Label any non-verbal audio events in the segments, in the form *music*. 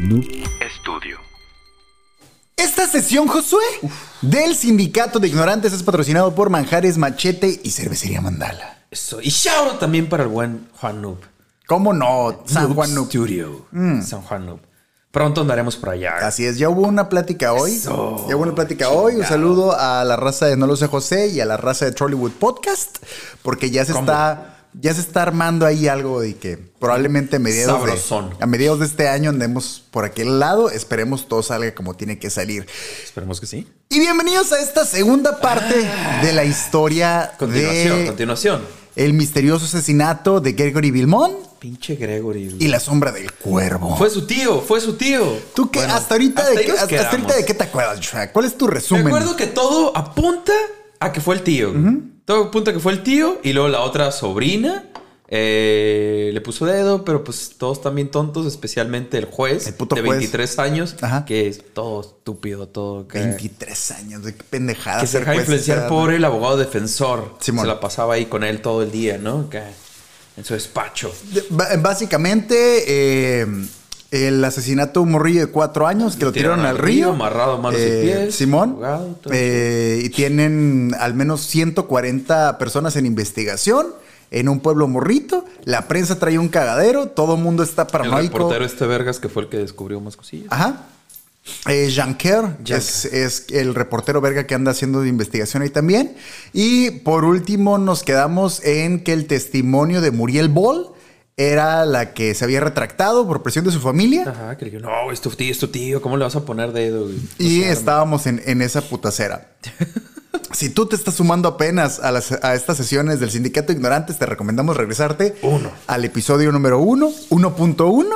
Noob Estudio. Esta sesión, Josué, del Sindicato de Ignorantes es patrocinado por Manjares Machete y Cervecería Mandala. Eso. Y shout out también para el buen Juan Noob. ¿Cómo no? San Noob Juan Noob. Mm. Studio. San Juan Noob. Pronto andaremos por allá. Así es, ya hubo una plática hoy. Eso. Ya hubo una plática hoy. Un saludo a la raza de No lo sé José y a la raza de Trollywood Podcast, porque ya se ¿Cómo? está ya se está armando ahí algo de que probablemente a mediados de, a mediados de este año andemos por aquel lado. Esperemos todo salga como tiene que salir. Esperemos que sí. Y bienvenidos a esta segunda parte de la historia Continuación, de continuación. el misterioso asesinato de Gregory Vilmón Pinche Gregory. y la sombra del cuervo. Fue su tío, fue su tío. ¿Tú qué? Bueno, hasta ahorita, hasta de, hasta, hasta ahorita de qué te acuerdas, Joshua? ¿Cuál es tu Me resumen? acuerdo que todo apunta a que fue el tío. Todo apunta a que fue el tío y luego la otra sobrina eh, le puso dedo, pero pues todos también tontos, especialmente el juez El puto de juez. 23 años, Ajá. que es todo estúpido, todo que, 23 años, de qué pendejada. que se ser dejaba juez a esa influenciar por el abogado defensor. Simón. Se la pasaba ahí con él todo el día, ¿no? Que en su despacho. Básicamente, eh, el asesinato de un morrillo de cuatro años que lo tiraron al río. amarrado manos y Eh, pies. Simón. Eh, y tienen al menos 140 personas en investigación en un pueblo morrito. La prensa trae un cagadero. Todo el mundo está El paranoico. reportero este Vergas que fue el que descubrió más cosillas. Ajá. Eh, Jean Kerr Jean es, es el reportero verga que anda haciendo de investigación ahí también. Y por último nos quedamos en que el testimonio de Muriel Ball era la que se había retractado por presión de su familia. Ajá, que le dijo, no, es tu tío, es tu tío, ¿cómo le vas a poner dedo? güey?" Y O sea, estábamos en, en esa putacera. *laughs* si tú te estás sumando apenas a, las- a estas sesiones del Sindicato de Ignorantes, te recomendamos regresarte Uno. al episodio número 1, 1.1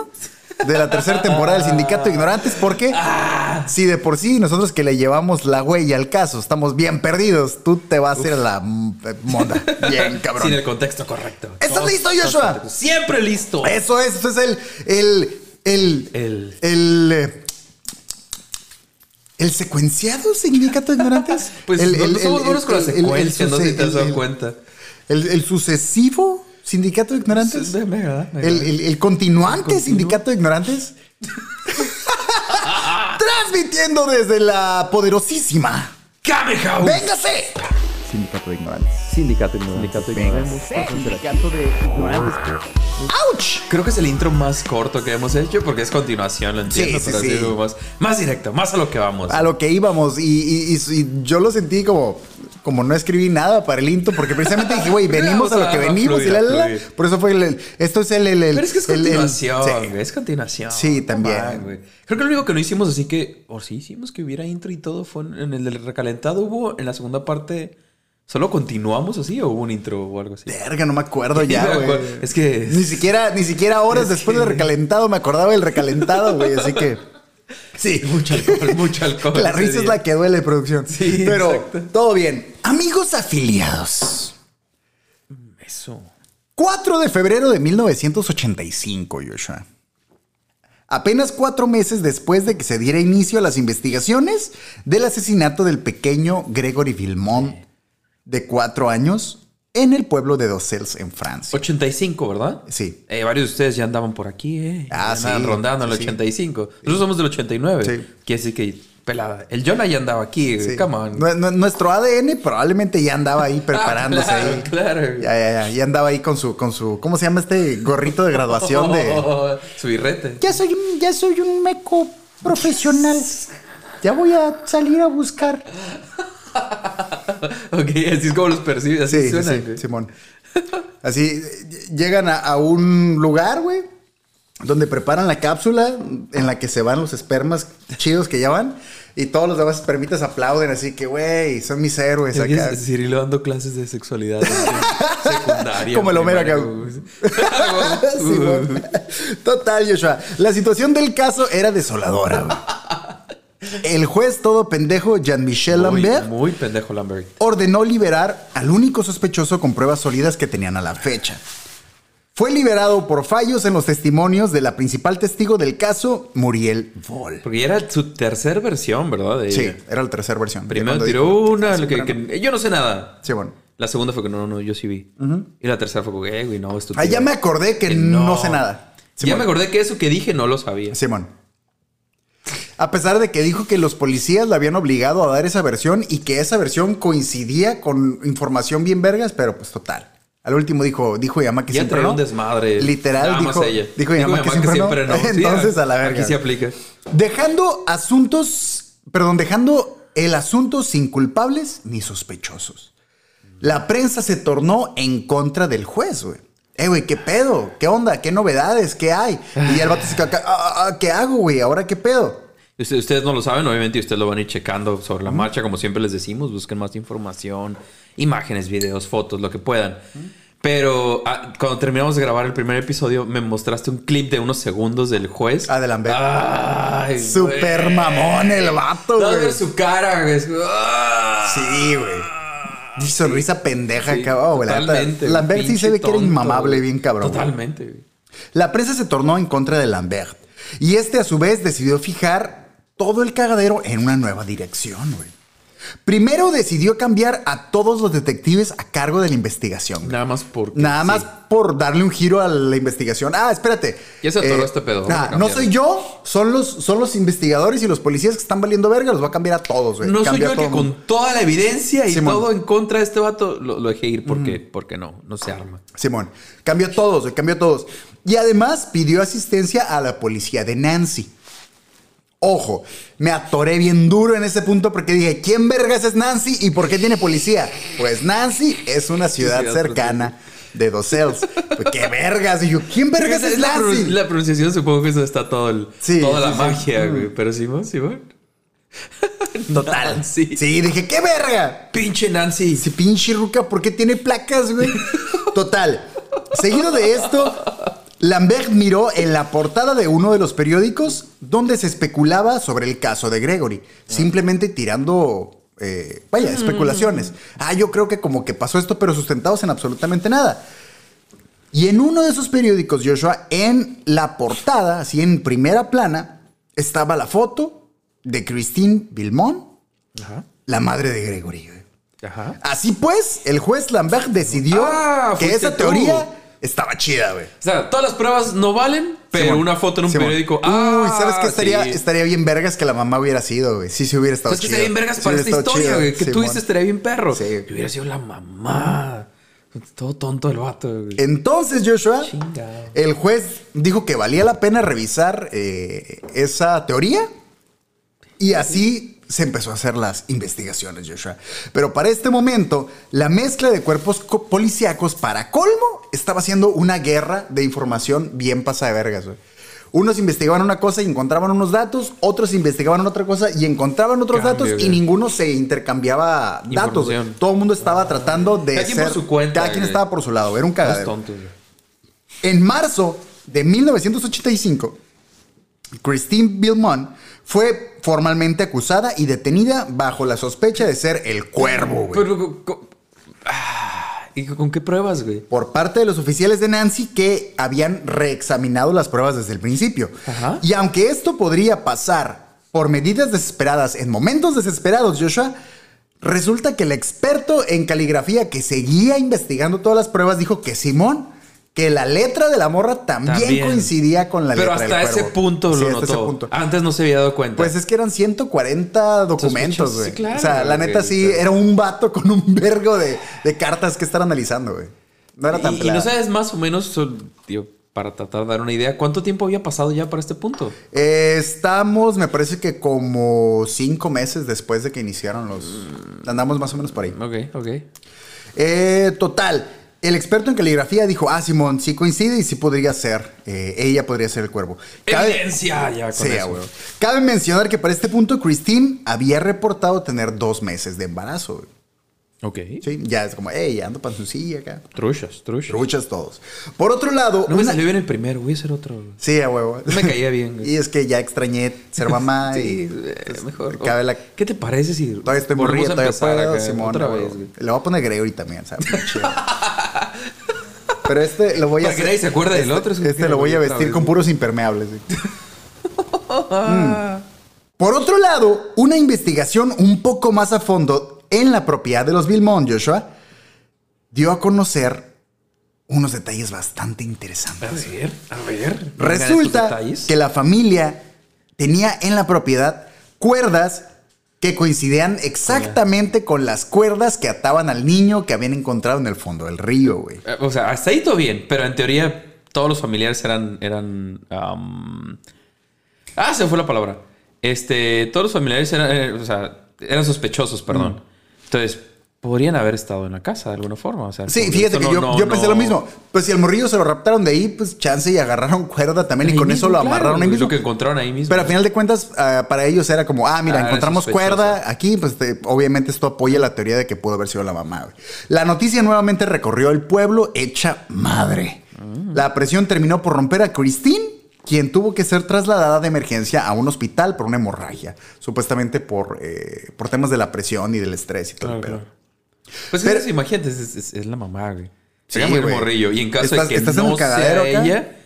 de la tercera temporada del Sindicato de Ignorantes, porque Ah. si de por sí nosotros que le llevamos la huella al caso estamos bien perdidos, tú te vas a ir a la eh, moda. Bien, *laughs* cabrón. Sin el contexto correcto. ¿Estás Todos- listo, Joshua? Siempre listo. Eso es, eso es el, el, el, El- el, eh, el secuenciado sindicato de ignorantes. *laughs* Pues el, no- no somos buenos con la secuencia, no sé si te has dado el- cuenta. El, el sucesivo sindicato de ignorantes. El, agrada. el- el continuante sindicato de ignorantes. *laughs* Transmitiendo desde la poderosísima. ¡Kame House! ¡Véngase! Sindicato de Ignorantes. Sindicato de Ignorantes. Sindicato de Ignorantes. Sindicato de ignorantes. ¡Auch! Creo que es el intro más corto que hemos hecho porque es continuación, lo entiendo. Sí, sí, pero así sí. como Más, más directo, más a lo que vamos. a lo que íbamos y, y- y- y yo lo sentí como como no escribí nada para el intro porque precisamente dije güey *laughs* venimos a lo que venimos y la, la, la. por eso fue el, el- esto es el, el, el- Pero es que es continuación, sí. es continuación. Sí, también. Creo que lo único que no hicimos así que, o sí hicimos que hubiera intro y todo fue en, el del recalentado. Hubo en la segunda parte, ¿solo continuamos así o hubo un intro o algo así? verga no me acuerdo *laughs* ya güey. Es que- ni siquiera ni siquiera horas Es después que- del recalentado me acordaba del recalentado güey así que sí *laughs* Mucho alcohol, mucho alcohol. la risa es la que duele producción Sí, pero exacto. todo bien amigos afiliados Eso. 4 de febrero de 1985, Joshua. Apenas cuatro meses después de que se diera inicio a las investigaciones del asesinato del pequeño Gregory Vilmont, de cuatro años, en el pueblo de Docels, en Francia. 85, ¿verdad? Sí. Eh, varios de ustedes ya andaban por aquí, ¿eh? Ah, andaban sí, rondando el sí, sí. 85. Nosotros somos del 89. Sí. Quiere decir que, pelada. El Jonah ya andaba aquí, Sí. come on. Nu- nu- Nuestro ADN probablemente ya andaba ahí *laughs* preparándose. Ah, claro, ahí. claro. Ya, ya, ya. Ya andaba ahí con su, con su, ¿cómo se llama este gorrito de graduación de... *laughs* Su birrete. Ya soy ya soy un meco profesional. Ya voy a salir a buscar. *laughs* ok, así es como los percibes. Así Sí, suena. sí, güey. Simón. Así llegan a, a un lugar, güey, donde preparan la cápsula en la que se van los espermas chidos que ya van. Y todos los demás espermitas aplauden, así que, güey, son mis héroes acá. es Cirilo dando clases de sexualidad *laughs* secundaria. Como el Homero acá. *laughs* Total, Joshua. La situación del caso era desoladora, güey. El juez todo pendejo, Jean-Michel Lambert, muy pendejo Lambert. ordenó liberar al único sospechoso con pruebas sólidas que tenían a la fecha. Fue liberado por fallos en los testimonios de la principal testigo del caso, Muriel Vol. Porque era su tercera versión, ¿verdad? De Sí, era la tercera versión. Primero tiró dijo- una, que, que- yo no sé nada. Sí, bueno. La segunda fue que no, no, yo sí vi. Y la tercera fue como, eh, güey, no, es tu Ah, ya me acordé que, Que no. no. sé nada. ya me acordé que eso que dije no lo sabía. Simón. A pesar de que dijo que los policías le habían obligado a dar esa versión y que esa versión coincidía con información bien vergas, pero pues total. Al último dijo, dijo Yama que Ya siempre no. un desmadre. Literal Nada dijo, ella. dijo Yama que siempre, no. *laughs* Entonces a la verga. Aquí se aplica. Dejando asuntos, perdón, dejando el asunto sin culpables ni sospechosos. La prensa se tornó en contra del juez, güey. Eh, güey, ¿qué pedo? ¿Qué onda? ¿Qué novedades? ¿Qué hay? Y el vato se queda acá, "Ah, ah, ¿qué hago, güey? ¿Ahora qué pedo? Usted- Ustedes no lo saben, obviamente, y ustedes lo van a ir checando sobre la marcha, como siempre les decimos, busquen más información, imágenes, videos, fotos, lo que puedan. Pero ah, cuando terminamos de grabar el primer episodio, me mostraste un clip de unos segundos del juez. Ah, de Lambert. Ay, Super güey. mamón el vato, güey. ver su cara, güey. ¡Ah! Sí, güey. Y sonrisa pendeja, Sí, cabrón. La neta, totalmente, Lambert sí se ve que era inmamable, bien cabrón. Totalmente, güey. La prensa se tornó en contra de Lambert. Y este, a su vez, decidió fijar todo el cagadero en una nueva dirección, güey. Primero decidió cambiar a todos los detectives a cargo de la investigación. güey. Nada más porque. Nada más por darle un giro a la investigación. Ah, espérate. Ya se atoró este pedo, vamos a no cambiarlo. soy yo, son los, son los investigadores y los policías que están valiendo verga. Los voy a cambiar a todos, güey. No soy Cambia yo el que mundo. con toda la evidencia y Simón. todo en contra de este vato lo, lo dejé ir porque, porque no, no se arma. Simón, cambió a todos, güey, cambió a todos. Y además pidió asistencia a la policía de Nancy. Ojo, me atoré bien duro en ese punto porque dije, ¿quién vergas es Nancy y por qué tiene policía? Pues Nancy es una ciudad cercana de Dos Ells. Pues, ¿Qué vergas? Y yo, ¿quién vergas es la, Nancy? la pronunciación supongo que eso está todo el, Sí, toda sí, la sí. magia, güey. Pero Simón, Simón. *laughs* Total. Nancy. Sí, dije, ¿qué verga? Pinche Nancy. Ese pinche ruca, ¿por qué tiene placas, güey? Total. Seguido de esto, Lambert miró en la portada de uno de los periódicos donde se especulaba sobre el caso de Gregory, simplemente tirando, eh, vaya, especulaciones. Ah, yo creo que como que pasó esto, pero sustentados en absolutamente nada. Y en uno de esos periódicos, Joshua, en la portada, así en primera plana, estaba la foto de Christine Vilmont, Ajá. la madre de Gregory. Ajá. Así pues, el juez Lambert decidió Ah, que esa tú. teoría estaba chida, güey. O sea, todas las pruebas no valen, pero Simón. una foto en un Simón. periódico. Uy, Ah, ¿sabes qué? Estaría, sí. estaría bien vergas que la mamá hubiera sido, güey. Sí, sí hubiera estado ¿Sabes qué chido. estaría bien vergas para esta historia, güey? Que tú dices estaría bien perro. Sí. Que hubiera sido la mamá. Todo tonto el vato, güey. Entonces, Joshua, Chingado. el juez dijo que valía la pena revisar eh, esa teoría y así se empezó a hacer las investigaciones, Joshua. Pero para este momento, la mezcla de cuerpos co- policíacos, para colmo, estaba haciendo una guerra de información bien pasada de vergas, güey. Unos investigaban una cosa y encontraban unos datos, otros investigaban otra cosa y encontraban otros Cambio, datos y ninguno se intercambiaba datos. Todo el mundo estaba tratando de Cada quien por su cuenta, Cada quien güey. estaba por su lado. Era un cagadero. tontos, güey. En marzo de 1985, Christine Vilmont fue formalmente acusada y detenida bajo la sospecha de ser el cuervo, güey. Pero, co- co- ah, ¿Y con qué pruebas, güey? Por parte de los oficiales de Nancy que habían reexaminado las pruebas desde el principio. Ajá. Y aunque esto podría pasar por medidas desesperadas en momentos desesperados, Joshua, resulta que el experto en caligrafía que seguía investigando todas las pruebas dijo que Simón, que la letra de la morra también, También. coincidía con la Pero letra hasta del ese punto Sí, lo hasta notó. ese punto. Antes no se había dado cuenta. Pues es que eran 140 documentos, güey. sí, claro, o sea, la neta sí, era un vato con un vergo de, de cartas que estar analizando, güey. No era tan y, y no sabes más o menos, tío, para tratar de dar una idea, ¿cuánto tiempo había pasado ya para este punto? Eh, estamos, me parece que como cinco meses después de que iniciaron los... Andamos más o menos por ahí. Ok, ok. Eh, total, el experto en caligrafía dijo, ah, Simón, sí coincide y sí podría ser. eh, ella podría ser el cuervo. Cabe- Evidencia ya con Sí, eso. Cabe mencionar que para este punto Christine había reportado tener dos meses de embarazo. güey. Ok. Sí, ya es como, hey, ando panzoncilla acá. Truchas, truchas. Truchas todos. Por otro lado, No me salió bien el primero, voy a hacer otro. Sí, a huevo. No me caía bien, güey. *laughs* y es que ya extrañé ser mamá *laughs* Sí, y eh, pues, mejor. cabe la- ¿Qué te parece si Todavía estoy a todavía puedo, Simón. otra vez, güey? Le voy a poner Gregory también, ¿sabes? Pero este lo voy a Para que hacer- nadie se acuerde del este- otro, es como Este lo voy a vestir vez, con puros impermeables. *laughs* Mm. Por otro lado, una investigación un poco más a fondo en la propiedad de los Vilmont, Joshua, dio a conocer unos detalles bastante interesantes. A ver, a ver. Resulta que la familia tenía en la propiedad cuerdas que coincidían exactamente con las cuerdas que ataban al niño que habían encontrado en el fondo del río, güey. Eh, O sea, hasta ahí todo bien, pero en teoría todos los familiares eran. eran Ah, se fue la palabra. Este, todos los familiares eran, eh, o sea, eran sospechosos, perdón. Entonces, podrían haber estado en la casa de alguna forma. O sea, Sí, fíjate que no- yo, no- yo pensé no- lo mismo. Pues si al morrillo se lo raptaron de ahí, pues chance y agarraron cuerda también y con mismo, eso lo claro, amarraron ahí es mismo. Lo que encontraron ahí mismo. Pero al final de cuentas, ah, para ellos era como, ah, mira, Ah, encontramos cuerda aquí, pues te- obviamente esto apoya la teoría de que pudo haber sido la mamá. güey. La noticia nuevamente recorrió el pueblo hecha madre. Mm. La presión terminó por romper a Christine, quien tuvo que ser trasladada de emergencia a un hospital por una hemorragia, supuestamente por, eh, por temas de la presión y del estrés y todo Claro, el pedo. claro. Pues Pero- es- imagínate, es, es- es la mamá, güey. Sería muy güey. morrillo. Y en caso Estás- de que estás en no cagadero sea acá. ella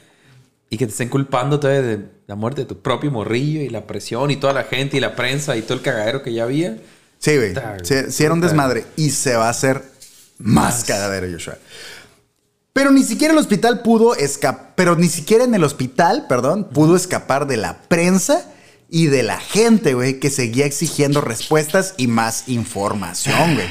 y que te estén culpando todavía de la muerte de tu propio morrillo y la presión y toda la gente y la prensa y todo el cagadero que ya había. Sí, güey. Sí, sí era un desmadre. Y se va a hacer más cagadero, Joshua. Pero ni siquiera el hospital pudo escapar. Pero ni siquiera en el hospital, perdón, pudo escapar de la prensa y de la gente, güey, que seguía exigiendo respuestas y más información, güey.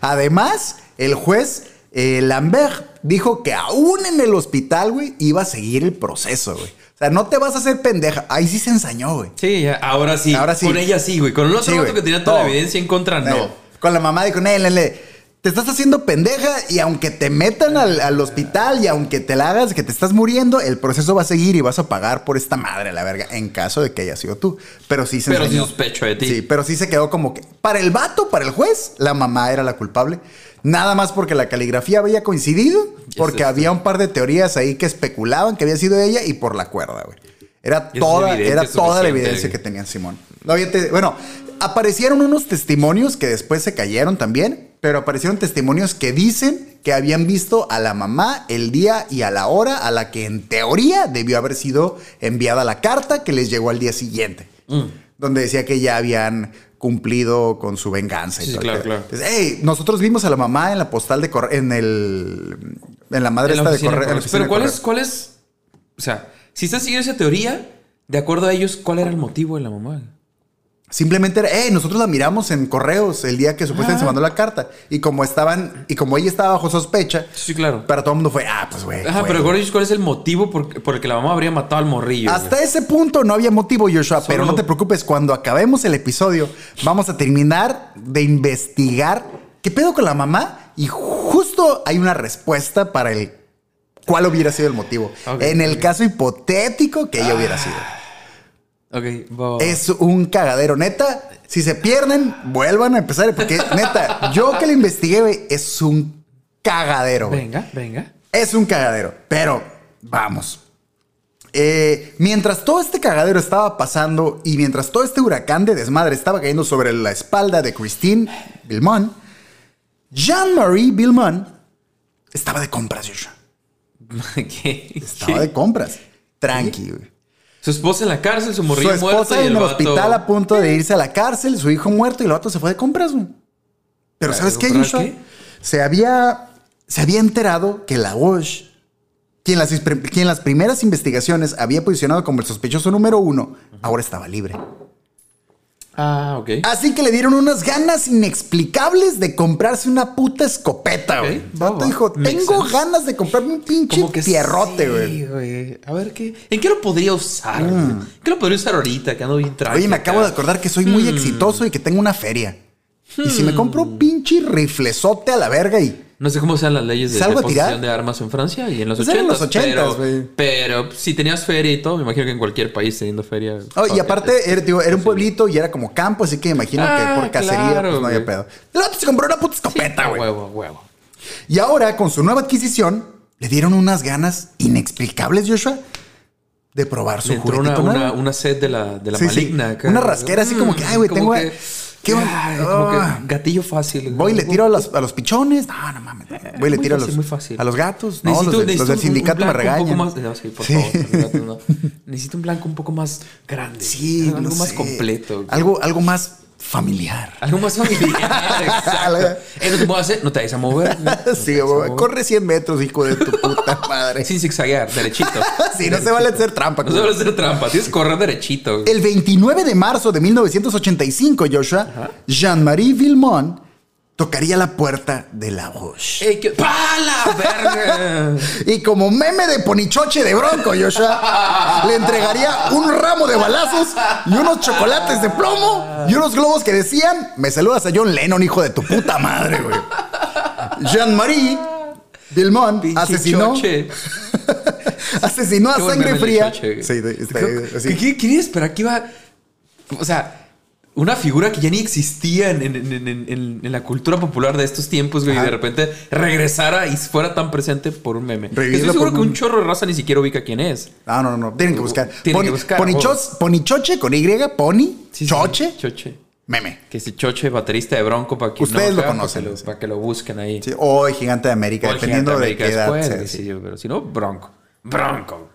Además, el juez eh, Lambert dijo que aún en el hospital, güey, iba a seguir el proceso, güey. O sea, no te vas a hacer pendeja. Ahí sí se ensañó, güey. Sí, ya, ahora sí. Ahora sí. Con ella sí, güey. Con el otro Sí, que tenía toda No. la evidencia en contra, no. Eh, Con la mamá dijo, "Nel, nel, te estás haciendo pendeja y aunque te metan al, al hospital y aunque te la hagas que te estás muriendo, el proceso va a seguir y vas a pagar por esta madre, la verga, en caso de que haya sido tú. Pero sí se Pero sí enseñó. sospecho de ti. Sí, pero sí se quedó como que para el vato, para el juez, la mamá era la culpable. Nada más porque la caligrafía había coincidido, porque es- había un par de teorías ahí que especulaban que había sido ella y por la cuerda, güey. Era toda, era toda la evidencia güey. que tenían Simón. No, te- bueno, aparecieron unos testimonios que después se cayeron también, pero aparecieron testimonios que dicen que habían visto a la mamá el día y a la hora a la que en teoría debió haber sido enviada la carta que les llegó al día siguiente, Mm. donde decía que ya habían cumplido con su venganza. y Sí, todo claro, claro. Entonces, hey, nosotros vimos a la mamá en la postal de correo, en el, en la madre En esta de correo. Pero ¿cuál es, ¿cuál es? O sea, si estás siguiendo esa teoría, de acuerdo a ellos, ¿cuál era el motivo de la mamá? Simplemente era, hey, nosotros la miramos en correos el día que supuestamente se mandó la carta. Y como estaban, y como ella estaba bajo sospecha, Sí, claro. para todo el mundo fue, ah, pues güey. Ajá, pero güey". ¿cuál es el motivo por, por el que la mamá habría matado al morrillo? Hasta ese punto no había motivo, Joshua, pero no te preocupes, cuando acabemos el episodio, vamos a terminar de investigar qué pedo con la mamá y justo hay una respuesta para el cuál hubiera sido el motivo. En el caso hipotético que ella hubiera sido. Es un cagadero, neta. Si se pierden, vuelvan a empezar. Porque, neta, yo que lo investigué, güey, es un cagadero. Venga, venga. Es un cagadero. Pero, vamos. Eh, mientras todo este cagadero estaba pasando y mientras todo este huracán de desmadre estaba cayendo sobre la espalda de Christine Vilmont, Jean-Marie Vilmont estaba de compras, Joshua. *laughs* ¿Qué? Estaba ¿Qué? de compras. Tranqui, güey. Su esposa en la cárcel, su Su morrillo muerto esposa y en el el vato- hospital a punto de irse a la cárcel, su hijo muerto y el vato se fue de compras, güey. Pero ¿Para ¿sabes qué, Joshua? qué? Se había, se había enterado que la Walsh, quien las, quien las primeras investigaciones había posicionado como el sospechoso número uno, ahora estaba libre. Ah, ok. Así que le dieron unas ganas inexplicables de comprarse una puta escopeta, güey. Vato va, va. dijo, tengo ganas de comprarme un pinche pierrote, sí, güey. A ver, ¿qué? ¿En qué lo podría usar? ¿En ¿Qué lo podría usar ahorita? Que ando bien. Mm. Oye, me acabo de acordar que soy muy exitoso y que tengo una feria. Y si me compro un pinche riflezote a la verga y... No sé cómo sean las leyes de, ¿Salgo de armas en Francia y en los Pues eran 80. los 80s, güey. pero, pero si tenías feria y todo, me imagino que en cualquier país teniendo feria. Oh, y it, aparte, es- era, digo, era un pueblito y era como campo, así que me imagino Ah, que por cacería claro, pues no había pedo. El vato se compró una puta Sí, escopeta, güey. huevo, huevo. y ahora, con su nueva adquisición, le dieron unas ganas inexplicables, Joshua, de probar su entró una, una, una sed de la, de la Sí, sí. maligna. acá. Una rasquera así como que, ay, güey, tengo- que- ¿qué va- ay, como Ah. que gatillo fácil. Voy y le tiro a los, a los pichones. No, no mames. Voy y le tiro a, los, a los gatos. No, Necesito- los, de- los necesito del sindicato me regañan. más- no, sí, por Sí. favor, gatos no. Necesito un blanco un poco más grande. Sí, algo no más completo. Algo, algo más familiar. Algo más familiar, *laughs* exacto. No te muevas, eh, no te vayas a mover. *laughs* No Sí, a mover. corre 100 metros, hijo de tu puta madre. Sin zigzaguear, derechito. *laughs* Sí, no se vale hacer trampa. No se vale hacer trampa, tienes que correr derechito. El 29 de marzo de 1985, Joshua, Jean-Marie Villemont tocaría la puerta de la Roche. Ey, ¿qué? ¡Pa la verga! *laughs* Y como meme de ponichoche de bronco, Joshua, le entregaría un ramo de balazos y unos chocolates de plomo y unos globos que decían, me saludas a John Lennon, hijo de tu puta madre, güey. Jean-Marie Pinche asesinó, *laughs* asesinó a sangre fría. choche. Sí, este, ¿Qué, así. qué, qué quería esperar que iba? O sea, una figura que ya ni existía en, en- en- en- la cultura popular de estos tiempos, güey, y de repente regresara y fuera tan presente por un meme. Revivirlo Estoy seguro que un chorro de raza ni siquiera ubica quién es. No, no, no, tienen que buscar. Tienen que Poni- buscar, ponichos- ponichoche con Y, pony, Sí, sí, choche, Choche. meme. Que si Choche, baterista de Bronco, para que Ustedes lo acá, conocen, Para que, lo, para que lo busquen ahí. Sí, o el gigante de América, O dependiendo de América qué edad después, sea, pero si no, Bronco. Bronco.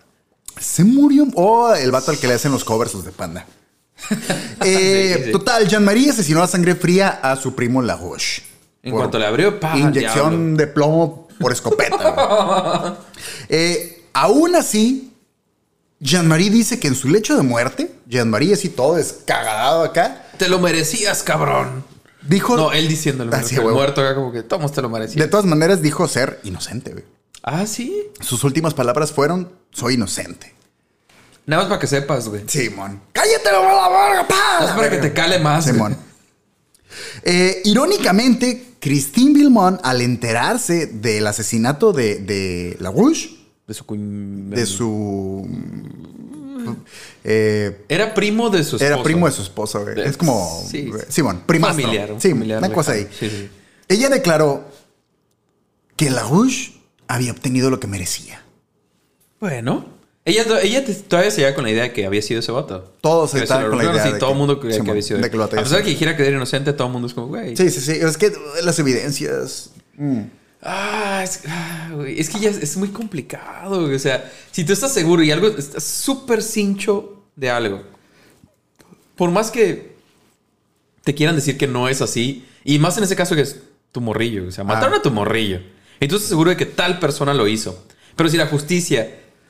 Se murió. Oh, el vato al que le hacen los covers los de panda. *laughs* Eh, Sí, sí. Total, Jean-Marie asesinó a sangre fría a su primo La Roche. En cuanto le abrió, pa, Inyección diablo. de plomo por escopeta. *laughs* Eh, aún así, Jean-Marie dice que en su lecho de muerte, Jean-Marie así todo descagadado acá, Te lo merecías, cabrón. dijo... No, él diciéndolo. Ah, ¿no? sí, Que el huevo. muerto acá como que, Tomás, te lo merecías. De todas maneras dijo ser inocente, güey. Ah, sí. Sus últimas palabras fueron, soy inocente. Nada más para que sepas, güey. Simón. ¡Cállate la verga! pa! Nada más para que te cale más. Simón. Eh, irónicamente, Christine Villemont, al enterarse del asesinato de, de La Rouge, De su de su. eh, Era primo de su esposo. era primo de su esposa, güey. De- Es como. sí. Simón, primastro. Familiar, Sí, familiar una cosa ahí. lejano. Sí, sí. Ella declaró que La Rouge había obtenido lo que merecía. Bueno. Ella, ella te- todavía se con la idea de que había sido ese vato. Todos Que estaban con la idea Sí, de todo que- el mundo creía que Simón, había sido. de que lo a pesar de que dijera que era inocente, todo el mundo es como, güey. Sí, sí, sí. Es que las evidencias. Ah, es, ah, güey, es que ya es, es muy complicado, güey. O sea, si tú estás seguro y algo, estás súper cincho de algo, por más que te quieran decir que no es así, y más en ese caso que es tu morrillo, o sea, mataron Ah. a tu morrillo, y tú estás seguro de que tal persona lo hizo. Pero si la justicia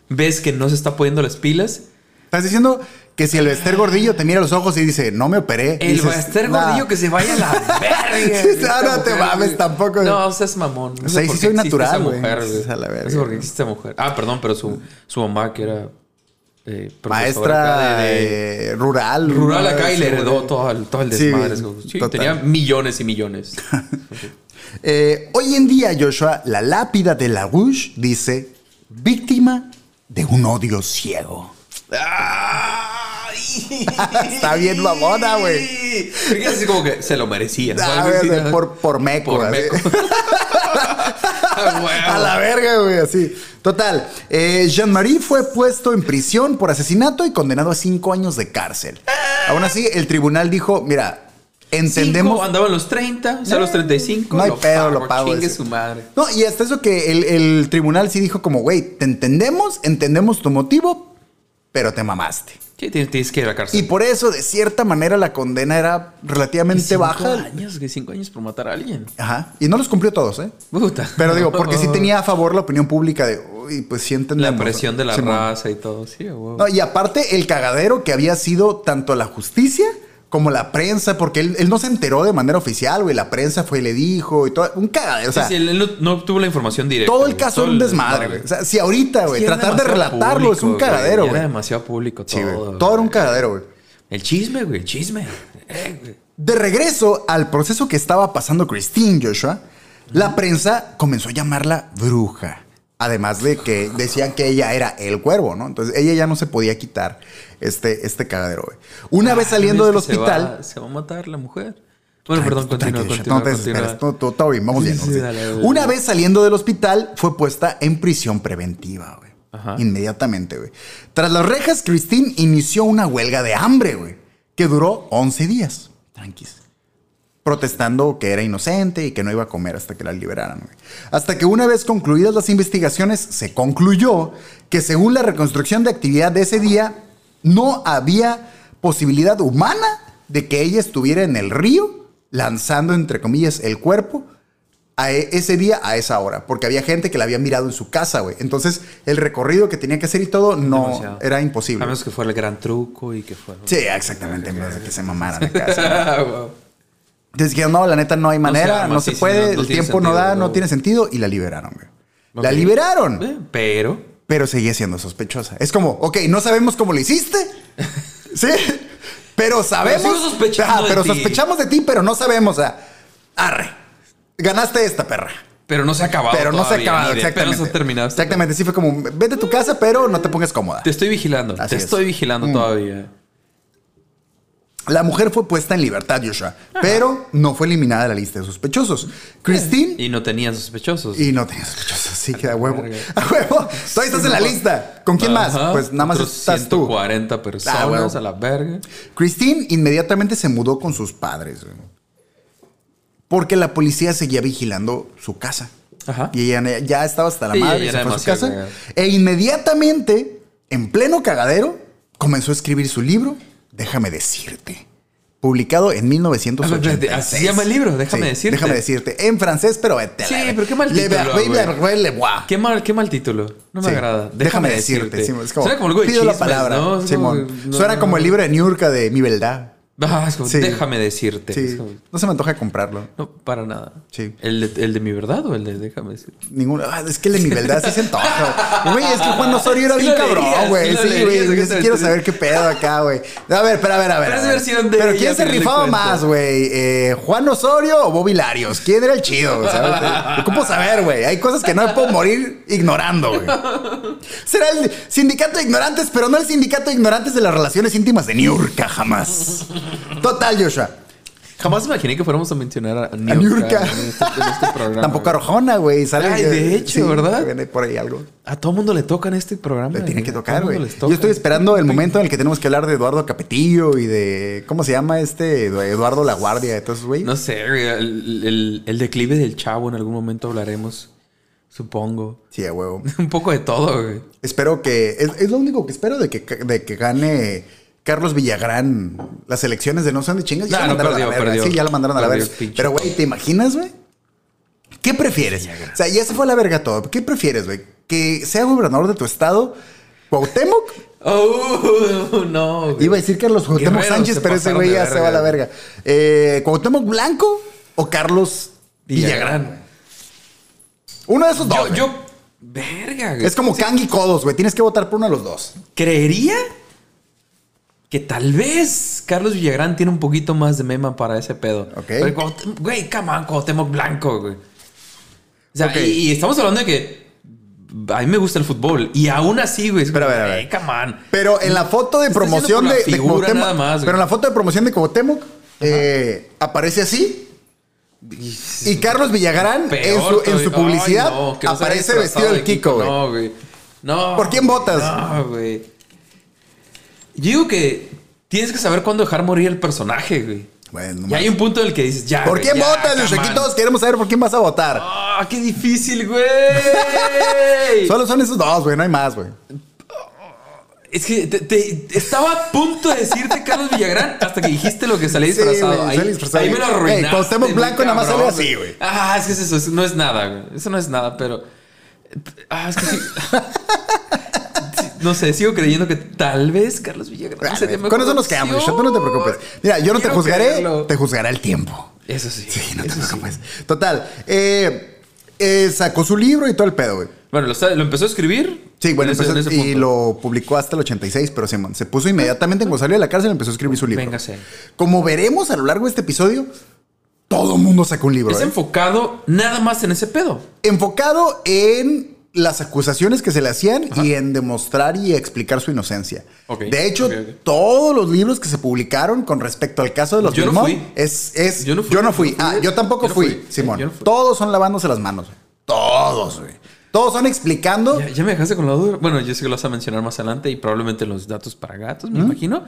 ves que no se está poniendo las pilas, Estás diciendo que si el Bester Gordillo te mira a los ojos y dice, no me operé. el dices, "Nah". gordillo que se vaya a la *laughs* verga. Sí, no, no te mames tampoco. No, mamón. O sea, sé ahí por sí qué soy natural, güey. Es No sé por qué güey. existe mujer. Ah, perdón, pero su, su mamá que era eh, Maestra de- de- rural. rural acá y Sí, le heredó todo el, todo el Sí, desmadre. Es sí, tenía millones y millones. *laughs* Eh, hoy en día, Joshua, la lápida de la Rouge dice, víctima de un odio ciego. *laughs* Está bien mamona, güey. Así como que se lo merecía. Ah, por, por meco. Por. *laughs* *laughs* A la verga, güey, así. Total, eh, Jean-Marie fue puesto en prisión por asesinato y condenado a cinco años de cárcel. Aún así, el tribunal dijo, mira, entendemos... Cinco, andaba en los 30, o sea, los 35. No hay pedo, lo pago, Chingue ese. su madre. No, y hasta eso que el, el tribunal sí dijo como, güey, te entendemos, entendemos tu motivo, pero te mamaste. Sí, tienes, que ir a la Y cárcel. por eso, de cierta manera, la condena era relativamente Cinco baja. años, cinco años por matar a alguien. Ajá. Y no los cumplió todos, ¿eh? Puta. Pero digo, porque sí *laughs* tenía a favor la opinión pública de, uy, pues sí La presión de la Simón. raza y todo, sí. No, y aparte, el cagadero que había sido tanto la justicia como la prensa, porque él, él no se enteró de manera oficial, güey. La prensa fue y le dijo y todo. Un cagadero. O sea, sí, sí, él no, no obtuvo la información directa. todo el güey. caso Todo era un desmadre, güey. O sea, si ahorita, güey, Sí, era tratar de relatarlo es un cagadero, Era güey. demasiado público todo. Sí, güey. güey. Todo era un cagadero, güey. El chisme, güey, el chisme. Eh, güey. De regreso al proceso que estaba pasando Christine Joshua, la prensa comenzó a llamarla bruja. Además de que decían que ella era el cuervo, ¿no? Entonces ella ya no se podía quitar este, este cagadero, güey. Una vez Ah, saliendo del se hospital. va- Se va, a matar la mujer. Bueno, perdón, continúa, tranquilo, continúa, no te desesperes. No, todo, bien, vamos bien. sí, vamos bien. dale, dale, Una dale. vez saliendo del hospital, fue puesta en prisión preventiva, güey. Ajá. Inmediatamente, güey. Tras las rejas, Christine inició una huelga de hambre, güey, que duró 11 días. Tranquis. Protestando que era inocente y que no iba a comer hasta que la liberaran, güey. Hasta que una vez concluidas las investigaciones, se concluyó que según la reconstrucción de actividad de ese día, no había posibilidad humana de que ella estuviera en el río lanzando, entre comillas, el cuerpo a e- ese día a esa hora, porque había gente que la había mirado en su casa, güey. Entonces, el recorrido que tenía que hacer y todo no Demasiado. era A imposible. menos que fuera el gran truco y que fuera. Sí, exactamente, en vez de que se mamaran acá. *laughs* Entonces dijeron, no, la neta no hay manera, no, se puede, no- no el tiempo no da, no tiene sentido, y la liberaron, güey. La liberaron, Eh, Pero. pero seguía siendo sospechosa. Es como, ok, no sabemos cómo lo hiciste, *laughs* ¿sí? Pero sabemos. sospechando de pero ti. sospechamos de ti, pero no sabemos, o sea, arre, ganaste esta perra. Pero no se ha acabado. Pero no se ha acabado, exactamente. se ha terminado. Exactamente, sí fue como, vete a tu casa, pero no te pongas cómoda. Te estoy vigilando. Así te es. estoy vigilando todavía. La mujer fue puesta en libertad, Joshua, pero no fue eliminada de la lista de sospechosos. Christine Y no tenían sospechosos. Y no tenía sospechosos, así que a huevo. *laughs* A huevo. Todavía estás en la lista. ¿Con quién más? Pues nada más otros estás tú. 140 personas Ah, huevo. a la verga. Christine inmediatamente se mudó con sus padres. güey. Porque la policía seguía vigilando su casa. Ajá. Y ella ya estaba hasta la Sí, madre, se era fue a su casa. E inmediatamente, en pleno cagadero, comenzó a escribir su libro, Déjame decirte. Publicado en 1986. A ver, espérate, ¿así se llama el libro? Déjame decirte. Déjame decirte. En francés, pero vete Sí, la pero qué mal Le título, le. Qué mal, qué mal título. No me Sí. agrada. Déjame, decirte. sí, es como, Suena como algo de pido la palabra. ¿no? Como- Suena no, como el libro de Niurka de Mi Verdad. Ah, es como, Sí. déjame decirte. Es Sí. como, No se me antoja comprarlo. no, para nada. Sí. ¿El de, ¿El de mi verdad o el de déjame decirte? Ninguno. Ah, es que el de Mi Verdad sí se antoja. Güey, es que Juan Osorio era bien cabrón, güey. sí güey. Yo sí quiero saber qué pedo acá, güey. A ver, pero a ver, a ver. A de Pero ¿quién se rifaba más, güey? Eh, ¿Juan Osorio o Bobby Larios? ¿Quién era el chido? ¿Sabes? *laughs* ¿Cómo saber, güey? Hay cosas que no me puedo morir ignorando, güey. Será el sindicato de ignorantes, pero no el sindicato de ignorantes de las relaciones íntimas de Niurka, jamás. Total, Joshua. Jamás imaginé que fuéramos a mencionar a Niurka. En este, en este programa. Tampoco Arjona, güey. Sale Ay, de hecho, ¿verdad? Viene por ahí algo. A todo mundo le toca en este programa. Le tiene que A todo tocar, güey. Yo estoy esperando el momento en el que tenemos que hablar de Eduardo Capetillo y de. ¿Cómo se llama este? Eduardo La Guardia, esos güey. No sé, güey, el, el- el declive del chavo en algún momento hablaremos, supongo. Sí, a huevo. *laughs* Un poco de todo, güey. Espero que. Es, es lo único que espero de que, de que gane Carlos Villagrán las elecciones de No Son de Chingas. Ya la no, mandaron a la verga. perdió. Sí, ya la mandaron a la verga. Pero, güey, ¿te imaginas, güey? ¿Qué prefieres? O sea, ya se fue a la verga todo. ¿Qué prefieres, güey? ¿Que sea gobernador de tu estado Cuauhtémoc? *laughs* Oh, no. güey. Iba a decir Carlos Cuauhtémoc Sánchez, pero ese güey ya se va a la verga. Eh, ¿Cuauhtémoc Blanco o Carlos Villagrán? Villagrán. Uno de esos dos. Yo, yo, verga, güey. Es como Kang y Codos, güey. Tienes que votar por uno de los dos. Creería que tal vez Carlos Villagrán tiene un poquito más de mema para ese pedo. Ok. Pero Güey, come on, Cuauhtémoc Blanco, güey. O sea, y, y estamos hablando de que a mí me gusta el fútbol. Y aún así, güey. Pero como, a ver. "Ey, come on". Pero en la foto de promoción de, de Cuauhtémoc- nada más, pero en la foto de promoción de Cuauhtémoc eh, aparece así. Y Carlos Villagrán en su, en su todavía. publicidad Ay, no, aparece vestido del de Kiko, güey. No, güey. No. ¿Por quién votas? No, güey. Yo digo que tienes que saber cuándo dejar morir el personaje, güey. Bueno, Y hay un punto en el que dices, ya. ¿Por güey, quién ya, votas, Luis? Aquí todos queremos saber por quién vas a votar. ¡Ah, qué difícil, güey! *laughs* Solo son esos dos, güey. No hay más, güey. es que te, te- estaba a punto de decirte Carlos Villagrán hasta que dijiste lo que salía Sí, disfrazado. güey, ahí, disfrazado. ahí me lo arruinaste. Cuauhtémoc muy Blanco nada más sale así, güey. Ah, es que es eso. eso no es nada, güey. Eso no es nada, pero... Ah, es que sí. *laughs* No sé, sigo creyendo que tal vez Carlos Villagrán sería mejor Con eso nos quedamos, opción. Tú no te preocupes. Mira, yo no te juzgaré, creerlo. te juzgará el tiempo. Eso sí. Sí, no te sí. preocupes. Total. eh, eh, sacó su libro y todo el pedo, güey. Bueno, lo, empezó a escribir. Sí, bueno, en ese- empezó- y lo publicó hasta el 86, pero Simón se puso inmediatamente en cuando salió de la cárcel empezó a escribir su libro. Véngase. Como veremos a lo largo de este episodio, todo mundo sacó un libro. Es ¿eh? enfocado nada más en ese pedo. Enfocado en las acusaciones que se le hacían y en demostrar y explicar su inocencia. De hecho, todos los libros que se publicaron con respecto al caso de los Yo no fui. es, es Yo no fui, yo no fui. Ah, yo tampoco Yo no fui, fui. Simón. Yo no fui. Todos son lavándose las manos. Todos, güey. Todos son explicando. Ya, ya me dejaste con la duda. Bueno, yo sé que lo vas a mencionar más adelante y probablemente los datos para gatos, me imagino.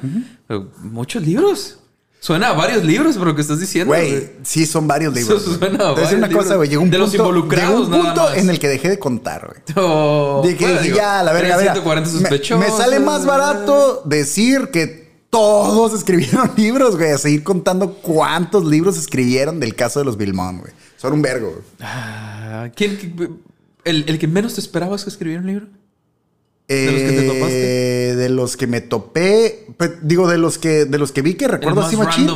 Muchos libros. Suena a varios libros por lo que estás diciendo. Güey, sí, son varios *laughs* libros. Eso suena a varios una cosa, güey. Llegó un De los punto, involucrados, llegó un nada punto más. en el que dejé de contar, güey. *laughs* Oh, Dije, bueno, dije, digo, ya, la verga, eran verga. 140 Me- sospechosos. Me, sale más barato decir que Todos *laughs* escribieron libros, güey. A seguir contando cuántos libros escribieron del caso de los Vilmont, güey. Son un vergo, güey. Ah, ¿quién, el, el que menos te esperabas que escribiera un libro? ¿De los que te topaste? De los que me topé. Pues, digo, de los que, de los que vi que recuerdo así machín.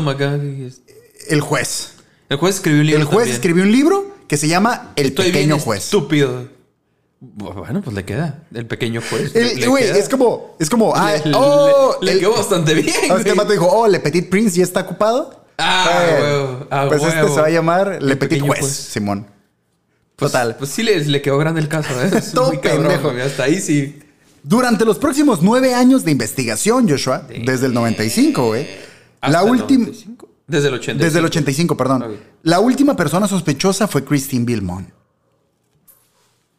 El juez. El juez escribió un libro El juez también. escribió un libro que se llama El Estoy Pequeño bien Juez. Estúpido. Bueno, pues le queda. El pequeño juez. Güey, es como, es como, ah, Le- le- oh, le, el- quedó bastante bien. Ah, Este vato dijo, oh, Le Petit Prince ya está ocupado. Ah, Eh, huevo, ah, pues este se va a llamar Le El Petit Juez, juez. Simón. Pues- Total. Pues sí le, le quedó grande el caso, ¿eh? *laughs* Es Todo muy cabrón, pendejo. Hasta ahí sí. Durante los próximos nueve años de investigación, Joshua, desde el 95, güey, Hasta la última... 95. Desde el 85. Desde el 85, perdón. La última persona sospechosa fue Christine Vilmont.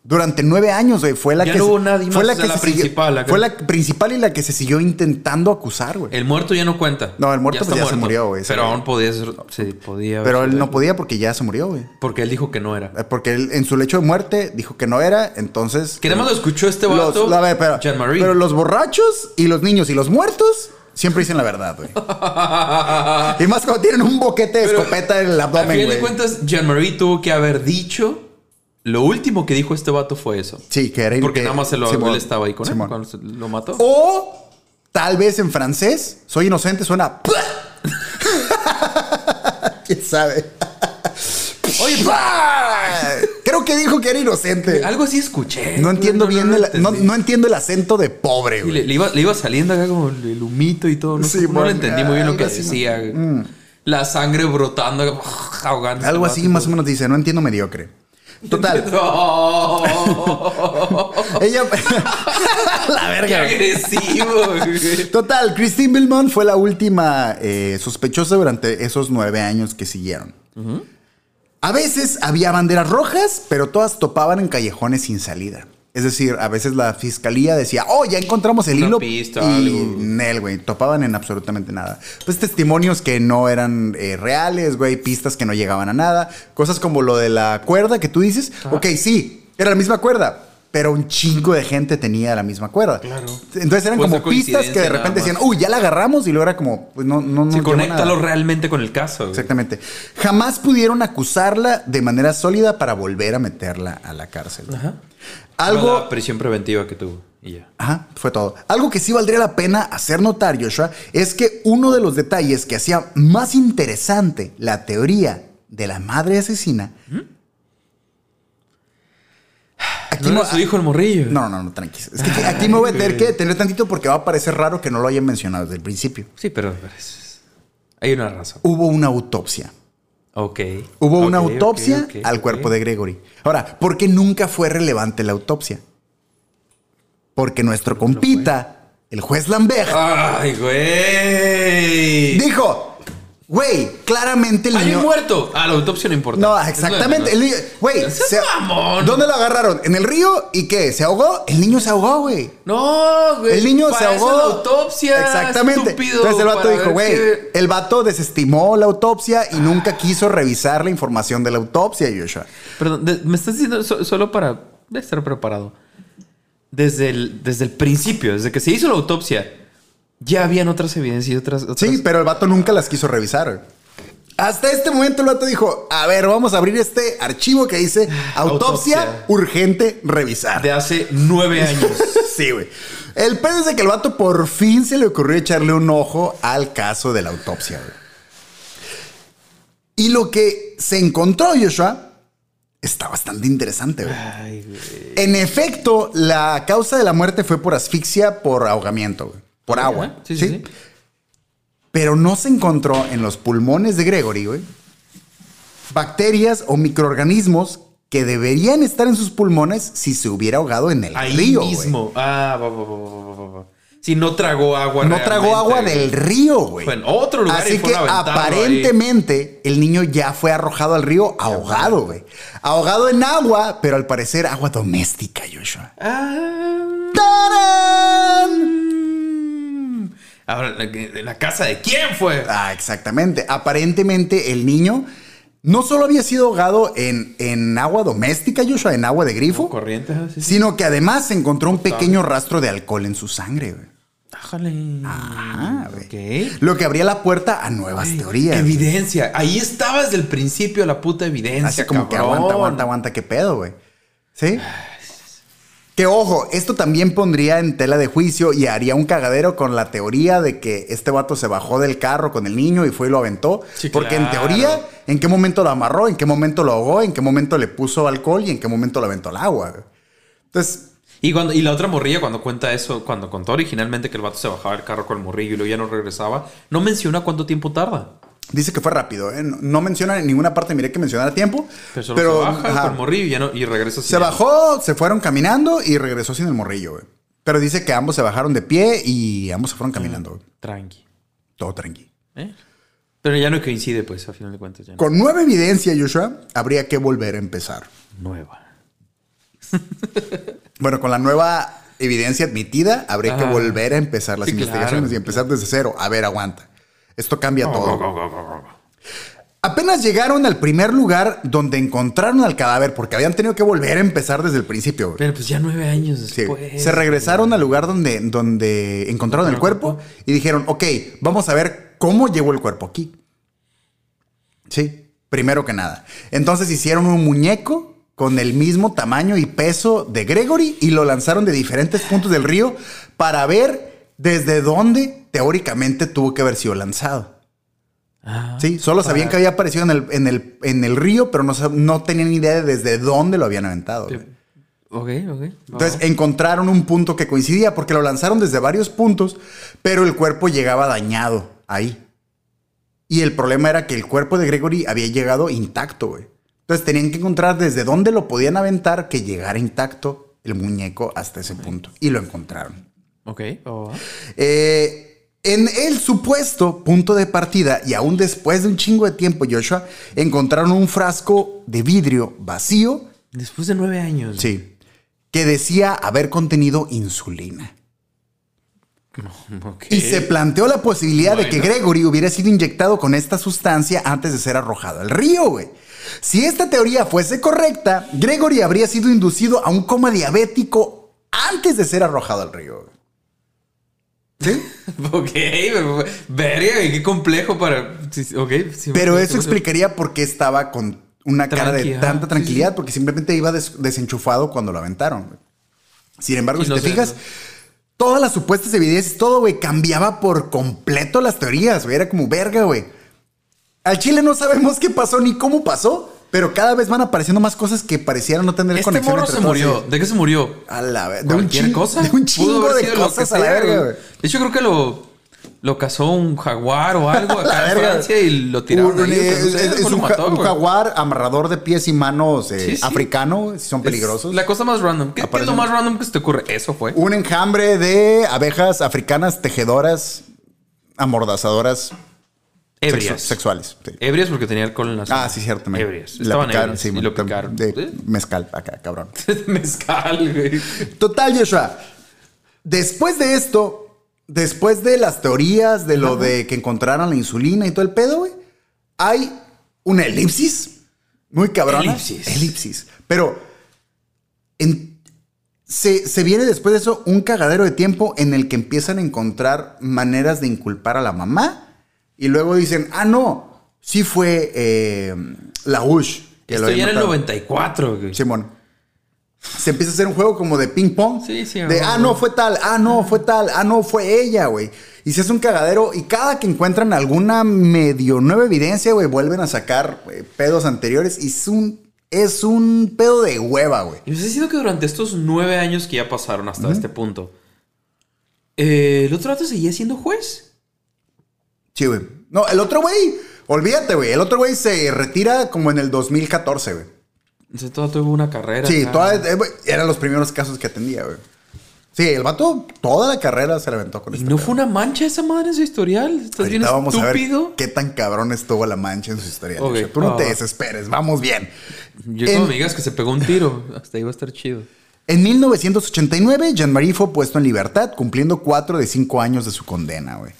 Durante nueve años, güey, fue la Ya que no hubo nadie fue la que la se siguió- principal, la que- fue la principal y la que se siguió intentando acusar, güey. El muerto ya no cuenta. No, el muerto pues ya se murió, güey. Pero Sí. aún podía ser- se podía. Pero él no podía porque ya se murió, güey. Porque él dijo que no era. Eh, Porque él en su lecho de muerte dijo que no era, entonces. Que nada más lo escuchó este Los- vato. a ver, pero, los borrachos y los niños y los muertos siempre dicen la verdad, güey. *laughs* y más cuando tienen un boquete de Pero, escopeta en el A abdomen, fin de güey. cuentas, Jean-Marie tuvo que haber dicho. Lo último que dijo este vato fue eso. Sí, que era Porque que- nada más se lo, Simón, él estaba ahí con él Simón. cuando se- lo mató. O tal vez en francés, soy inocente, suena. *laughs* ¿Quién sabe? Oye, Creo que dijo que era inocente. *laughs* algo así escuché. No entiendo bien, no, entiendo el acento de pobre, güey. le, le iba, le iba saliendo acá como el, humito y todo. No, Sí, bueno, le entendí muy bien lo que decía. güey. La sangre brotando, *laughs* ahogando. Algo así más o menos dice, no entiendo mediocre. Total, *laughs* No. ella... *laughs* la verga. agresivo. güey. Total, Christine Belmont fue la última eh, sospechosa durante esos nueve años que siguieron. A veces había banderas rojas, pero todas topaban en callejones sin salida. Es decir, a veces la fiscalía decía, oh, ya encontramos el Una hilo. pista, y. Nel, güey, topaban en absolutamente nada. Pues testimonios que no eran eh, reales, güey, pistas que no llegaban a nada. Cosas como lo de la cuerda que tú dices. Ok, sí, era la misma cuerda. Pero un chingo de gente tenía la misma cuerda. Claro. Entonces eran Puede como pistas que de repente decían, uy, ya la agarramos. Y luego era como, pues no, no, no. Sí, conéctalo nada. realmente con el caso. güey. Exactamente. Jamás pudieron acusarla de manera sólida para volver a meterla a la cárcel. Ajá. Algo. La prisión preventiva que tuvo. Y ya. Ajá, fue todo. Algo que sí valdría la pena hacer notar, Joshua, es que uno de los detalles que hacía más interesante la teoría de la madre asesina. Aquí ¿No era su hijo el morrillo? No, no, no, tranquilo. Es que aquí, aquí me voy a tener que detener tantito porque va a parecer raro que no lo hayan mencionado desde el principio. Sí, pero, pero es- hay una razón. Hubo una autopsia. Ok. Hubo una autopsia al cuerpo de Gregory. Ahora, ¿por qué nunca fue relevante la autopsia? Porque nuestro compita, el juez Lambert, Ay, güey. dijo, güey, claramente el Hay niño... un muerto. Ah, la autopsia no importa. No, exactamente. El niño, güey, se-. ¿dónde lo agarraron? ¿En el río? ¿Y qué? ¿Se ahogó? El niño se ahogó, güey. No, güey. El niño se para eso ahogó. la autopsia. Exactamente. estúpido, Entonces el vato dijo, güey, el vato desestimó la autopsia y nunca quiso revisar la información de la autopsia, Joshua. Perdón, me estás diciendo so- solo para estar preparado. Desde el, desde el principio, desde que se hizo la autopsia, ya habían otras evidencias y otras. otras- Sí, pero el vato nunca las quiso revisar. Hasta este momento el vato dijo, a ver, vamos a abrir este archivo que dice autopsia, Autopsia. urgente revisar. De hace nueve *laughs* años. sí, güey. El pedo es de que el vato por fin se le ocurrió echarle un ojo al caso de la autopsia, güey. Y lo que se encontró, Joshua, está bastante interesante, güey. Ay, güey. En efecto, la causa de la muerte fue por asfixia por ahogamiento, güey. Por agua. sí, sí, sí. Pero no se encontró en los pulmones de Gregory, güey, bacterias o microorganismos que deberían estar en sus pulmones si se hubiera ahogado en el Ahí río, güey. mismo. Ah, va, va, va, va, va, va, va. Si no tragó agua. No tragó agua del güey. río, güey. Fue en otro lugar Así y que aparentemente el niño ya fue arrojado al río ahogado, güey. Ahogado en agua, pero al parecer agua doméstica, Joshua. Ah. ¡Tarán! Ahora, ¿en la casa de quién fue? Ah, exactamente. Aparentemente el niño no solo había sido ahogado en, en agua doméstica, Joshua, en agua de grifo, Corriente. ah, sí, sí. sino que además se encontró un pequeño rastro de alcohol en su sangre, güey. Ájale. Ah, güey. Ok. Lo que abría la puerta a nuevas teorías. Evidencia. Ahí estaba desde el principio la puta evidencia. Así como que aguanta, aguanta, aguanta, qué pedo, güey. ¿Sí? Que ojo, esto también pondría en tela de juicio y haría un cagadero con la teoría de que este vato se bajó del carro con el niño y fue y lo aventó. Sí, Porque en teoría, ¿en qué momento lo amarró? ¿En qué momento lo ahogó? ¿En qué momento le puso alcohol? ¿Y en qué momento lo aventó al agua? Entonces, Y, cuando, y la otra morrilla, cuando cuenta eso, cuando contó originalmente que el vato se bajaba del carro con el morrillo y luego ya no regresaba, no menciona cuánto tiempo tarda. Dice que fue rápido. ¿eh? No- menciona en ninguna parte, miré que mencionara tiempo. Pero solo pero se baja ajá. con el morrillo y, ya no, y regresa sin Se bajó, se fueron caminando y regresó sin el morrillo, güey. Pero dice que ambos se bajaron de pie y ambos se fueron caminando, güey. Tranqui. Todo tranquilo. ¿Eh? Pero ya no coincide, pues, a final de cuentas. Ya no. Con nueva evidencia, Joshua, habría que volver a empezar. Nueva. *laughs* Bueno, con la nueva evidencia admitida, habría que volver a empezar las Sí, investigaciones claro, y empezar desde cero. A ver, aguanta. Esto cambia todo. Apenas llegaron al primer lugar donde encontraron al cadáver, porque habían tenido que volver a empezar desde el principio. Pero pues ya nueve años Sí. después. Se regresaron al lugar donde, donde encontraron el cuerpo y dijeron, ok, vamos a ver cómo llegó el cuerpo aquí. Sí, primero que nada. Entonces hicieron un muñeco con el mismo tamaño y peso de Gregory y lo lanzaron de diferentes puntos del río para ver desde dónde teóricamente tuvo que haber sido lanzado. Ah, Sí, solo sabían que había aparecido en el, en el, en el río, pero no, no tenían ni idea de desde dónde lo habían aventado. Ok, ok. Entonces encontraron un punto que coincidía porque lo lanzaron desde varios puntos, pero el cuerpo llegaba dañado ahí. Y el problema era que el cuerpo de Gregory había llegado intacto, güey. Entonces tenían que encontrar desde dónde lo podían aventar que llegara intacto el muñeco hasta ese punto. Y lo encontraron. Ok. oh. Eh, en el supuesto punto de partida, y aún después de un chingo de tiempo, Joshua, encontraron un frasco de vidrio vacío, Después de nueve años. sí, que decía haber contenido insulina. Ok. Y se planteó la posibilidad de que. Gregory hubiera sido inyectado con esta sustancia antes de ser arrojado al río, güey. Si esta teoría fuese correcta, Gregory habría sido inducido a un coma diabético antes de ser arrojado al río. güey. ¿Sí? *laughs* Ok, verga, qué complejo para. sí, Ok, sí, Pero eso explicaría por qué estaba con una cara de tanta sí, tranquilidad, porque simplemente iba des- desenchufado cuando lo aventaron. Sin embargo, si no te sé, fijas, no. todas las supuestas evidencias, todo, güey, cambiaba por completo las teorías, güey. Era como verga, güey. Al Chile no sabemos qué pasó ni cómo pasó, pero cada vez van apareciendo más cosas que parecieran no tener Este conexión morro entre se murió. ¿De qué se murió? A la ver- de un chingo, cosa. de un Pudo chingo haber de cosas a la verga, güey. De hecho, creo que lo, lo cazó un jaguar o algo acá *laughs* en. Francia y lo tiraron. Un- ahí, es, es- es mató, jaguar amarrador de pies y manos eh, Sí, sí. africano, si son peligrosos. La cosa más random. ¿Qué, qué es lo más random que se te ocurre? Eso fue. Un enjambre de abejas africanas tejedoras, amordazadoras Ebrias. sexu- sexuales. sí. Ebrias porque tenía alcohol en la Ah, sí, cierto. Ebrias. La Estaban picaron, ebrias sí, y lo picaron. De ¿Eh? mezcal acá, cabrón. *laughs* Mezcal, güey. Total, Joshua. Después de esto, después de las teorías de lo de que encontraran la insulina y todo el pedo, güey, hay una elipsis muy cabrona. Elipsis. Elipsis. Pero en- se, se viene después de eso un cagadero de tiempo en el que empiezan a encontrar maneras de inculpar a la mamá y luego dicen, ah, no, sí fue eh, la USH. que lo había en el matado". 94, güey. Simón. Se empieza a hacer un juego como de ping pong. Sí, sí, De, ah, no, fue tal, ah, no, fue tal, ah, no, fue ella, güey. Y se hace un cagadero y cada que encuentran alguna medio nueva evidencia, güey, vuelven a sacar güey, pedos anteriores y es un, es un pedo de hueva, güey. Y está diciendo que durante estos nueve años que ya pasaron hasta este punto, eh, el otro rato seguía siendo juez. Sí, güey. No, el otro güey, olvídate, güey. El otro güey se retira como en el 2014, güey. Entonces todo tuvo una carrera. Sí, toda- eh, güey, eran los primeros casos que atendía, güey. Sí, el vato toda la carrera se la aventó con Y este no fue una mancha esa madre en su historial. Estás bien Ahorita vamos a estúpido. ver qué tan cabrón estuvo la mancha en su historia. Ok. Joshua. Tú no te desesperes, vamos bien. Yo En- como me digas que se pegó un tiro, hasta va a estar chido. En 1989, Jean-Marie fue puesto en libertad, cumpliendo cuatro de cinco años de su condena, güey.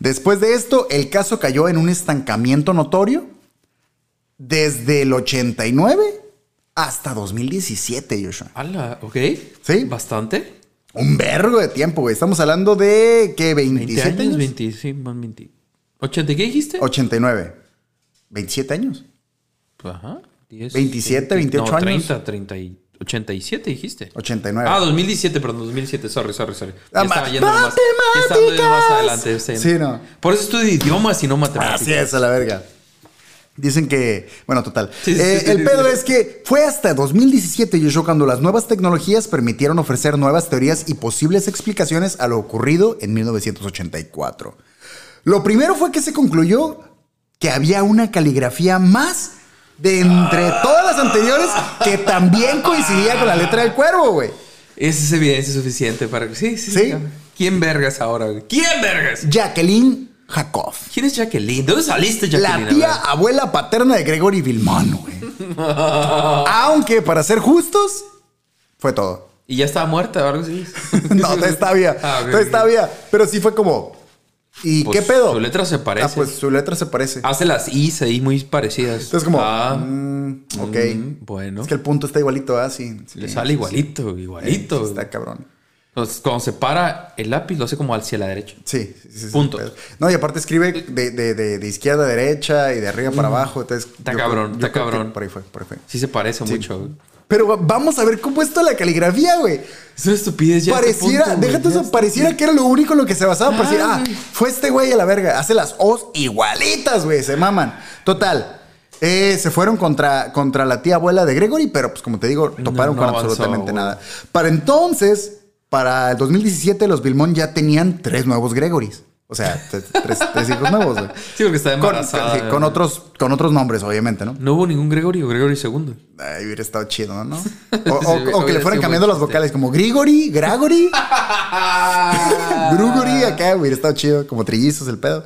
Después de esto, el caso cayó en un estancamiento notorio desde el 89 hasta 2017, Joshua. Ala, ok. Sí. Bastante. Un vergo de tiempo, güey. Estamos hablando de, ¿qué? 20 ¿27 años, años? 20, sí, más 20. ¿80 qué dijiste? 89. 27 años. Ajá. 10, 27, 28 no, años. 30, 30 y 87 dijiste. 89. Ah, 2017, perdón, 2017. Sorry, sorry, sorry. Ah, Ya estaba ma- yendo más, ya estaba yendo más adelante. Sí. Sí, no. Por eso estudio idiomas y no matemáticas. Así es, a la verga. Dicen que, bueno, total. Sí, sí, Eh, sí, el pedo es que fue hasta 2017, Joshua, cuando las nuevas tecnologías permitieron ofrecer nuevas teorías y posibles explicaciones a lo ocurrido en 1984. Lo primero fue que se concluyó que había una caligrafía más de entre todas las anteriores que también coincidía con la letra del cuervo, güey. Esa es evidencia suficiente para que. Sí, sí. Sí. ¿Quién vergas ahora, güey? ¿Quién vergas? Jacqueline Jacob. ¿Quién es Jacqueline? ¿De dónde saliste, La Jacqueline? tía A ver. abuela paterna de Gregory Vilmón, güey. *laughs* Aunque, para ser justos, fue todo. ¿Y ya estaba muerta o algo así? *laughs* no, todavía está. Ah, Todavía está ok. bien. Pero sí fue como. ¿Y Pues, qué pedo? Su letra se parece. Ah, pues su letra se parece. Hace las I's ahí muy parecidas. Entonces, como. Ah, mm, ok. mm, bueno. Es que el punto está igualito, ¿ah? Sí. sí, Le sale sí. igualito, Eh, igualito. sí, está cabrón. Entonces, cuando se para el lápiz, lo hace como hacia la derecha. Sí, sí, Punto. No, y aparte escribe de, de- de- de izquierda a derecha y de arriba para abajo. Entonces, Mm. Está cabrón, creo- está cabrón. Por ahí fue, por ahí fue. Sí se parece mucho. Pero vamos a ver cómo es toda la caligrafía, güey. Es una estupidez ya. Pareciera, punto, déjate eso, está. pareciera que era lo único en lo que se basaba. Parecía, ah, fue este güey a la verga. Hace las O's igualitas, güey. Se maman. Total. eh, se fueron contra, contra la tía abuela de Gregory, pero pues como te digo, toparon no con absolutamente nada. Para entonces, para el 2017, los Vilmón ya tenían tres nuevos Gregorys. O sea, tres, tres- hijos nuevos, güey. *laughs* Sí, porque está Con, embarazada. sí, con otros, con otros nombres, obviamente, ¿no? No hubo ningún Gregorio, Gregorio II. Ay, hubiera estado chido, ¿no? O, *laughs* Sí, o- o que le fueran cambiando las vocales, como Grigori, Gragory. *laughs* Grugori, acá hubiera estado chido, como trillizos el pedo.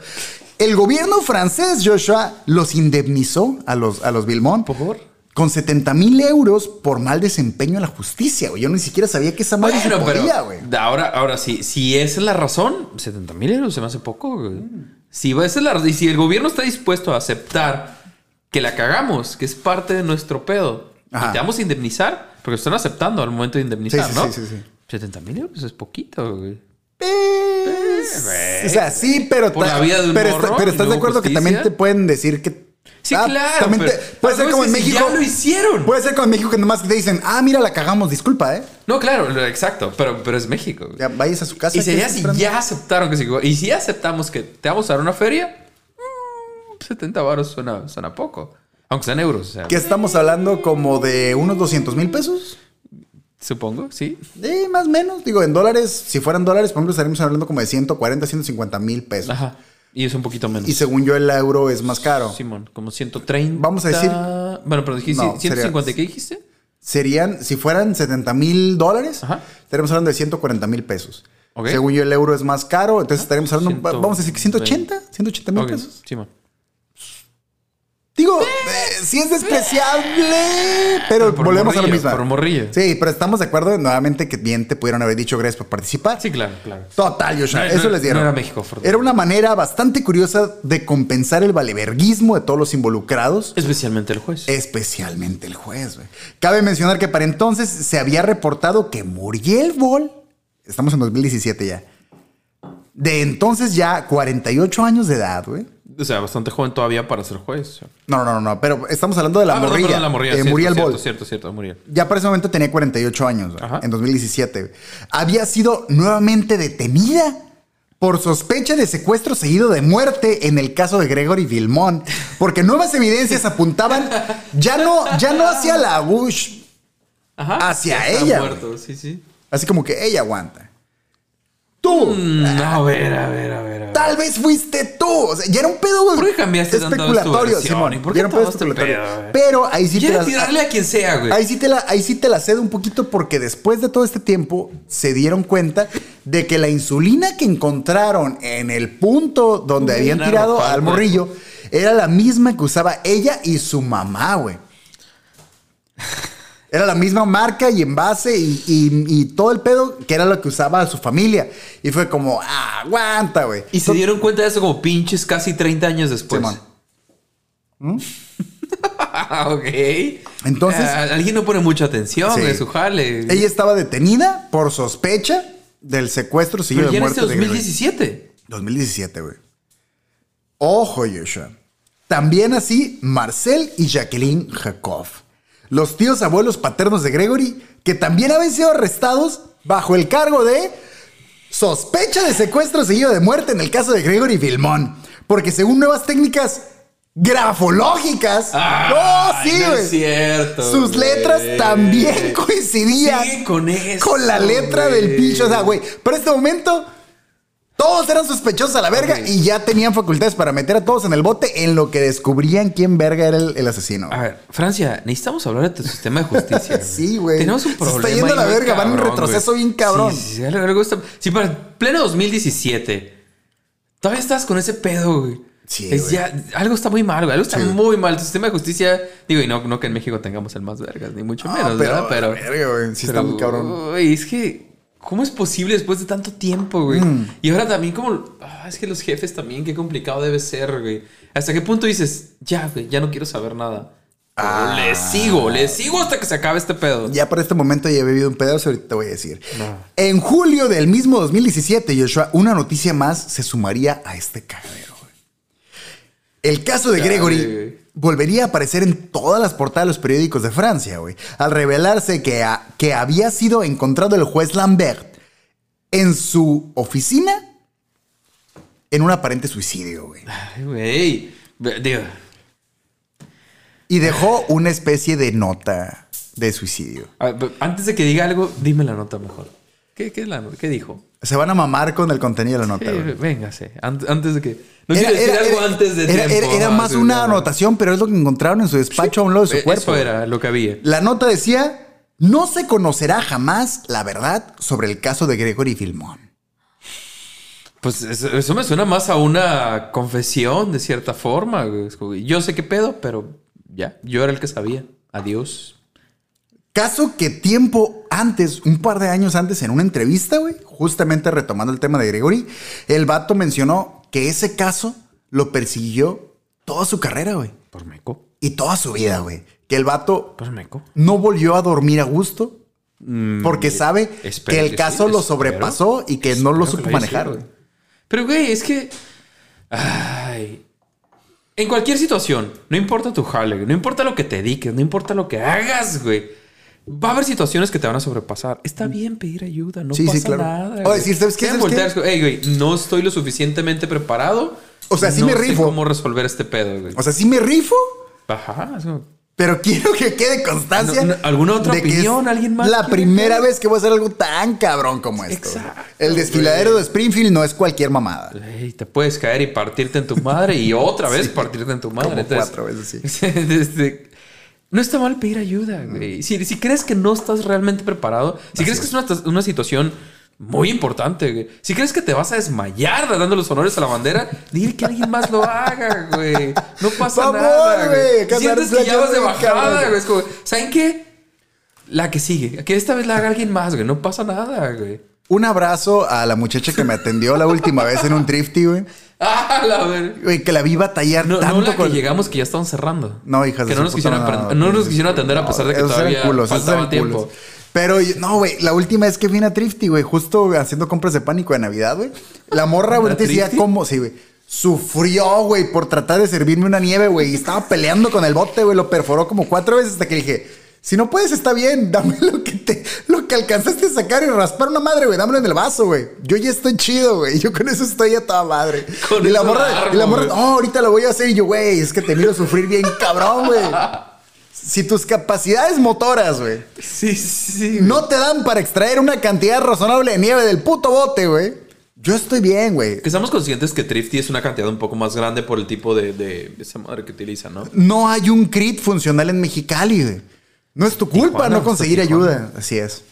El gobierno francés, Joshua, los indemnizó a los, a los Vilmont ¿Por favor? Con 70 mil euros por mal desempeño en la justicia, güey. Yo ni siquiera sabía que esa madre se Bueno, podía, pero güey. ahora, ahora sí, si esa es la razón, 70 mil euros se me hace poco. güey. Si esa es la y si el gobierno está dispuesto a aceptar que la cagamos, que es parte de nuestro pedo, Ajá. y te vamos a indemnizar, porque están aceptando al momento de indemnizar, Sí, sí, ¿no? sí, sí, sí. 70 mil euros es poquito, güey. Pues, o sea, sí, pero... Por ta- la vida de un pero, morro está- pero y estás de acuerdo que también te pueden decir que... Sí, Ah, claro. también te- puede ser como en México. Ya lo hicieron. Puede ser como en México que nomás te dicen, ah, mira, la cagamos, disculpa, ¿eh? No, claro, exacto, pero, pero es México. Ya vayas a su casa. Y ¿qué sería si ya aceptaron que sí. Y si aceptamos que te vamos a dar una feria, mm, 70 baros suena, suena poco. Aunque sean euros, o sea, ¿Qué estamos hablando? ¿Como de unos 200 mil pesos? supongo, sí. Eh, más o menos. Digo, en dólares, si fueran dólares, por ejemplo, estaríamos hablando como de 140, 150 mil pesos. Ajá. Y es un poquito menos. Y según yo, el euro es más caro. Simón, como 130. Vamos a decir- Bueno, pero dijiste No, 150, sería- ¿qué dijiste? Serían, si fueran 70 mil dólares, Ajá. estaríamos hablando de 140 mil pesos. Según yo, el euro es más caro, entonces estaríamos hablando, Ciento vamos a decir que 180, 180 mil Ok, pesos. Simón. Digo, eh, sí es despreciable, pero volvemos a lo mismo. por morrillo. Sí, pero estamos de acuerdo nuevamente que bien te pudieron haber dicho gracias por participar. Sí, claro, claro. Total, Joshua, No, eso no, les dieron. no era México. Era una manera bastante curiosa de compensar el valeverguismo de todos los involucrados, Especialmente el juez. especialmente el juez. güey. Cabe mencionar que para entonces se había reportado que Muriel Bol, estamos en 2017 ya, de entonces ya 48 años de edad, güey. O sea, bastante joven todavía para ser juez. No, no, no, no, pero estamos hablando de la Ah, morrilla. perdón, la morrilla. eh, cierto, Muriel cierto, Bol. Cierto, cierto, Muriel. Ya para ese momento tenía 48 años, Ajá. en 2017. güey. Había sido nuevamente detenida por sospecha de secuestro seguido de muerte en el caso de Gregory Vilmont, porque nuevas evidencias *laughs* apuntaban ya no, ya no hacia la Bush, Ajá. Hacia ella, muerto, sí, sí. así como que ella aguanta. Tú, Mm, a ver, a ver, a ver. a ver. tal vez fuiste tú. O sea, ya era un pedo güey, ¿Por qué cambiaste especulatorio? Simón. ¿Y por ya era un pedo especulatorio. pedo? Pero ahí sí te las- tirarle a quien sea, güey. Ahí sí, te la, ahí sí te la cedo un poquito porque después de todo este tiempo se dieron cuenta de que la insulina que encontraron en el punto donde Uy, habían tirado ropa, al morrillo era la misma que usaba ella y su mamá, güey. Era la misma marca y envase y, y- y todo el pedo que era lo que usaba su familia. Y fue como, ah, aguanta, güey. Y se dieron cuenta de eso como pinches casi 30 años después. Simón. ¿Mm? *laughs* ok. Entonces- Ah, alguien no pone mucha atención Sí. de su jale. Ella estaba detenida por sospecha del secuestro seguido de muerte este de Gregory. 2017. 2017, güey. Ojo, Joshua. También así, Marcel y Jacqueline Jacob. Los tíos abuelos paternos de Gregory, que también habían sido arrestados bajo el cargo de sospecha de secuestro seguido de muerte en el caso de Gregory Vilmón. Porque según nuevas técnicas grafológicas, ¡oh, sí, no es cierto. Sus letras también *laughs* coincidían Sigue con eso, con la letra del güey. pinche. O sea, güey, para este momento, todos eran sospechosos a la verga y ya tenían facultades para meter a todos en el bote en lo que descubrían quién verga era el, el asesino. A ver, Francia, necesitamos hablar de tu sistema de justicia. *laughs* Sí, güey. Tenemos un Se está problema. yendo a la verga, van en retroceso bien cabrón. Sí, sí, sí, está- sí, para pleno 2017. Todavía estás con ese pedo, güey. Sí, Es ya, algo está muy mal, güey. Algo está Sí. muy mal. Tu sistema de justicia, digo, y no, no que en México tengamos el más vergas, ni mucho Ah, menos, ¿verdad? Pero, verga, güey, sí está pero, muy cabrón. güey, es que, ¿cómo es posible después de tanto tiempo, güey? Mm. Y ahora también, como, ah, es que los jefes también, qué complicado debe ser, güey. ¿Hasta qué punto dices, ya, güey, ya no quiero saber nada? Ah. Le sigo, le sigo hasta que se acabe este pedo. Ya para este momento ya he bebido un pedazo, ahorita te voy a decir. No. En julio del mismo 2017, Joshua, una noticia más se sumaría a este cagadero. El caso de Gregory. Volvería a aparecer en todas las portadas de los periódicos de Francia, güey, al revelarse que, a- que había sido encontrado el juez Lambert en su oficina en un aparente suicidio, güey. Ay, güey. Digo, Y dejó una especie de nota de suicidio. ver, antes de que diga algo, dime la nota mejor. ¿Qué, qué, dijo? Se van a mamar con el contenido de la nota, güey. véngase. An- Antes de que. No Era, quiero decir era- algo era- antes de era- tiempo. era- ajá, más sí, una sí, anotación, pero es lo que encontraron en su despacho a un lado de su Eh, cuerpo. Eso era lo que había. La nota decía: No se conocerá jamás la verdad sobre el caso de Gregory Filmón. Pues eso, eso me suena más a una confesión de cierta forma. Yo sé qué pedo, pero ya, yo era el que sabía. Adiós. Caso que tiempo antes, un par de años antes, en una entrevista, güey, justamente retomando el tema de Gregory, el vato mencionó que ese caso lo persiguió toda su carrera, güey. Por meco. Y toda su vida, güey. Que el vato Por meco. no volvió a dormir a gusto porque sabe Mm, espero que el caso sí, lo espero. sobrepasó y que no lo supo lo manejar, güey. Pero, güey, es que. Ay. En cualquier situación, no importa tu jale, no importa lo que te dediques, no importa lo que hagas, güey. Va a haber situaciones que te van a sobrepasar. Está bien pedir ayuda, no Sí, sí, pasa claro. nada. O decir, ¿sabes qué? ¿Sabes voltear, "Ey, güey, no estoy lo suficientemente preparado. O sea, sí no me sé rifo. cómo resolver este pedo, güey. O sea, sí me rifo, Ajá. pero quiero que quede constancia. No, no, ¿alguna otra de que es opinión? ¿Alguien más La primera vez que voy a hacer algo tan cabrón como esto. Exacto, El desfiladero güey. de Springfield no es cualquier mamada. Ey, te puedes caer y partirte en tu madre y otra *laughs* vez Sí. partirte en tu madre. Como Entonces, cuatro veces, sí. *laughs* desde- no está mal pedir ayuda, güey. Si, si crees que no estás realmente preparado, si crees que es una, una situación muy importante, güey. Si crees que te vas a desmayar dando los honores a la bandera, dile que alguien más lo haga, güey. No pasa favor, nada, güey, Sientes que ya vas de bajada, güey. Es como, ¿saben qué? La que sigue. Que esta vez la haga alguien más, güey. No pasa nada, güey. Un abrazo a la muchacha que me atendió la última vez en un thrifty, güey. Ah, la ver. Güey, que la vi batallar No, tanto no la con... que llegamos que ya estaban cerrando. No, hijas Que de no nos, quisieron madre. aprend- no nos quisieron atender a pesar de que todavía culos, faltaba tiempo. culos. Pero yo- no, güey, la última vez que vine a Thrifty, güey, justo haciendo compras de pánico de Navidad, güey. La morra, güey, ¿A te decía cómo, sí, güey. Sufrió, güey, por tratar de servirme una nieve, güey. Y estaba peleando con el bote, güey. Lo perforó como cuatro veces hasta que dije, si no puedes, está bien. *laughs* Dame lo que te, lo que alcanzaste a sacar y raspar una madre, güey. Dámelo en el vaso, güey. Yo ya estoy chido, güey. Yo con eso estoy a toda madre. *laughs* Con y la morra, y la morra, no, ahorita lo voy a hacer. Y yo, güey, es que te miro sufrir bien *laughs* cabrón, güey. Si tus capacidades motoras, güey, Sí, sí. no te dan para extraer una cantidad razonable de nieve del puto bote, güey. Yo estoy bien, güey. Que estamos conscientes que Thrifty es una cantidad un poco más grande por el tipo de, de esa madre que utilizan, ¿no? No hay un crit funcional en Mexicali, güey. No es tu culpa Tijuana, no conseguir ayuda. Así es.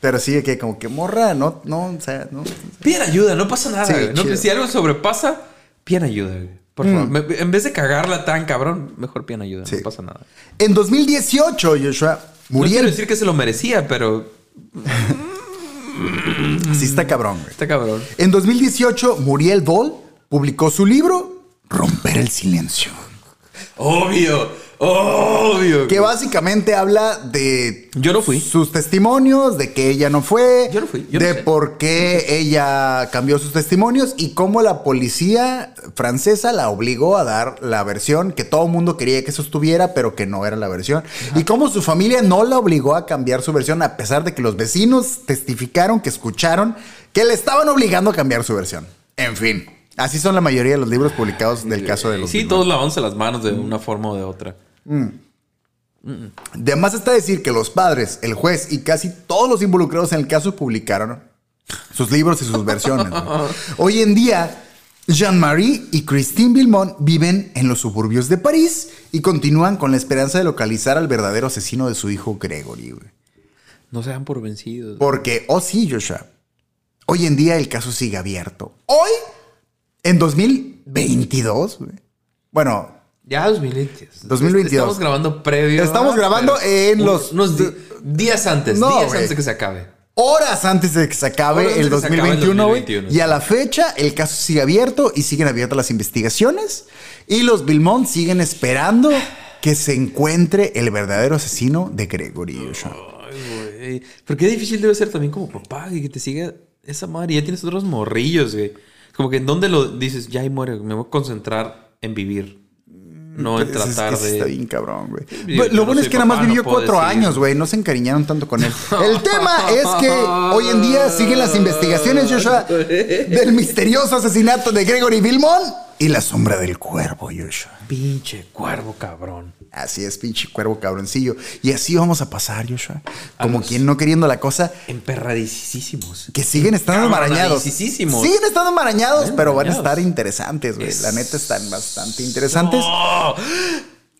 Pero sí, que como que morra, no, no, o sea, no. Piden ayuda, no pasa nada. Sí, güey. no. Mm. si algo sobrepasa, piden ayuda, güey. Por favor. Me- en vez de cagarla tan cabrón, mejor piden ayuda. Sí. No pasa nada. En 2018, Joshua, No quiero decir que se lo merecía, pero *laughs* Sí, está cabrón, güey. está cabrón. En 2018, Muriel Doll publicó su libro Romper el silencio. Obvio. Obvio. Que básicamente habla de Yo no fui. sus testimonios, de que ella no fue, Yo no fui, yo no de sé. por qué ella cambió sus testimonios y cómo la policía francesa la obligó a dar la versión que todo el mundo quería que sostuviera, pero que no era la versión. Y cómo su familia no la obligó a cambiar su versión, a pesar de que los vecinos testificaron que escucharon que le estaban obligando a cambiar su versión. En fin, así son la mayoría de los libros publicados del caso de los Sí, Bilbao. todos lavándose las manos de una forma o de otra. De más está decir que los padres, el juez y casi todos los involucrados en el caso publicaron sus libros y sus versiones. ¿no? *laughs* Hoy en día, Jean-Marie y Christine Villemont viven en los suburbios de París y continúan con la esperanza de localizar al verdadero asesino de su hijo Gregory. güey. No se dan por vencidos. Porque, oh sí, Joshua, hoy en día el caso sigue abierto. Hoy, en 2022, güey. bueno, Ya 2022. 2022. Estamos grabando previo. Estamos grabando en un- los- Unos días antes. No, días antes de que se acabe. horas antes de que se acabe el antes de que se acabe el 2021, güey. 2021, Y a la fecha, el caso sigue abierto y siguen abiertas las investigaciones. Y los Vilmont siguen esperando que se encuentre el verdadero asesino de Gregory. Ay, güey. Pero qué difícil debe ser también como papá y que te siga esa madre. Ya tienes otros morrillos, güey. Como que en dónde lo dices, ya ahí muere. Me voy a concentrar en vivir. No en Pues es que tratar sí Está de. bien cabrón, güey. Yo Lo no bueno es que nada más no vivió cuatro decir. años, güey. No se encariñaron tanto con él. El *laughs* tema es que hoy en día siguen las investigaciones, Joshua, del misterioso asesinato de Gregory Vilmont y la sombra del cuervo, Joshua. Pinche cuervo, cabrón. Así es, pinche cuervo cabroncillo. Y así vamos a pasar, Joshua. Como quien no queriendo la cosa, Emperradicísimos. que siguen estando enmarañados. Siguen estando enmarañados, pero van a estar interesantes, güey. La neta están bastante interesantes. ¡Oh!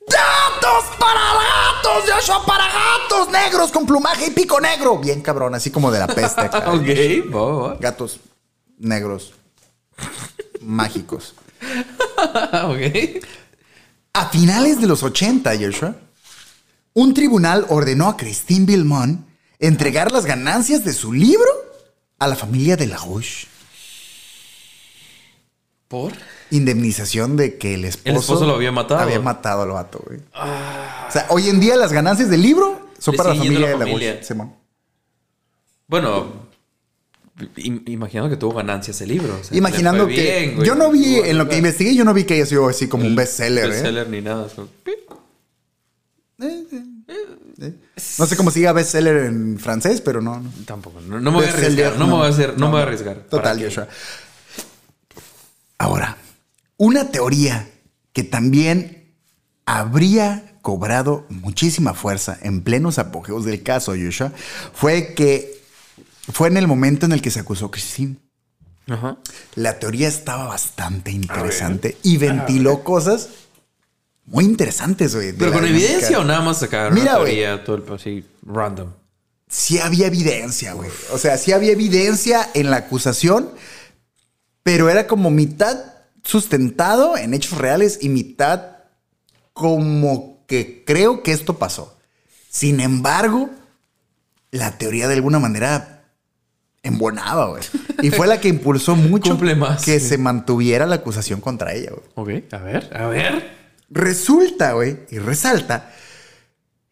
¡Gatos para gatos! ¡Joshua para gatos! Negros con plumaje y pico negro. Bien cabrón, así como de la peste. acá. *laughs* Ok, va, Gatos negros mágicos. *laughs* Ok. A finales de los 80, Joshua, un tribunal ordenó a Christine Villemont entregar las ganancias de su libro a la familia de la Rouge. ¿Por? Indemnización de que el esposo, El esposo lo había matado. Había matado al vato, güey. O sea, hoy en día las ganancias del libro son Le para la familia la de la familia. Simón. Bueno, imaginando que tuvo ganancias el libro. o sea, Imaginando que. fue bien, güey. yo no vi, en lo que investigué, yo no vi que haya sido así como un bestseller, ¿eh? bestseller ni nada. solo- No sé cómo siga bestseller en francés, pero no. no. Tampoco. No, no me voy a arriesgar. No, me voy a hacer. No, me voy a arriesgar. Total. Joshua. Ahora, una teoría que también habría cobrado muchísima fuerza en plenos apogeos del caso, Joshua, fue que fue en el momento en el que se acusó Christine. Ajá. La teoría estaba bastante interesante y ventiló cosas muy interesantes, güey. ¿Pero con evidencia o nada más sacar Mira, una güey. teoría todo el así random? sí había evidencia, güey. O sea, sí había evidencia en la acusación, pero era como mitad sustentado en hechos reales y mitad como que creo que esto pasó. Sin embargo, la teoría de alguna manera embonaba, güey. Y fue la que impulsó mucho más, que sí. se mantuviera la acusación contra ella, güey. Ok, a ver, a ver. Resulta, güey, y resalta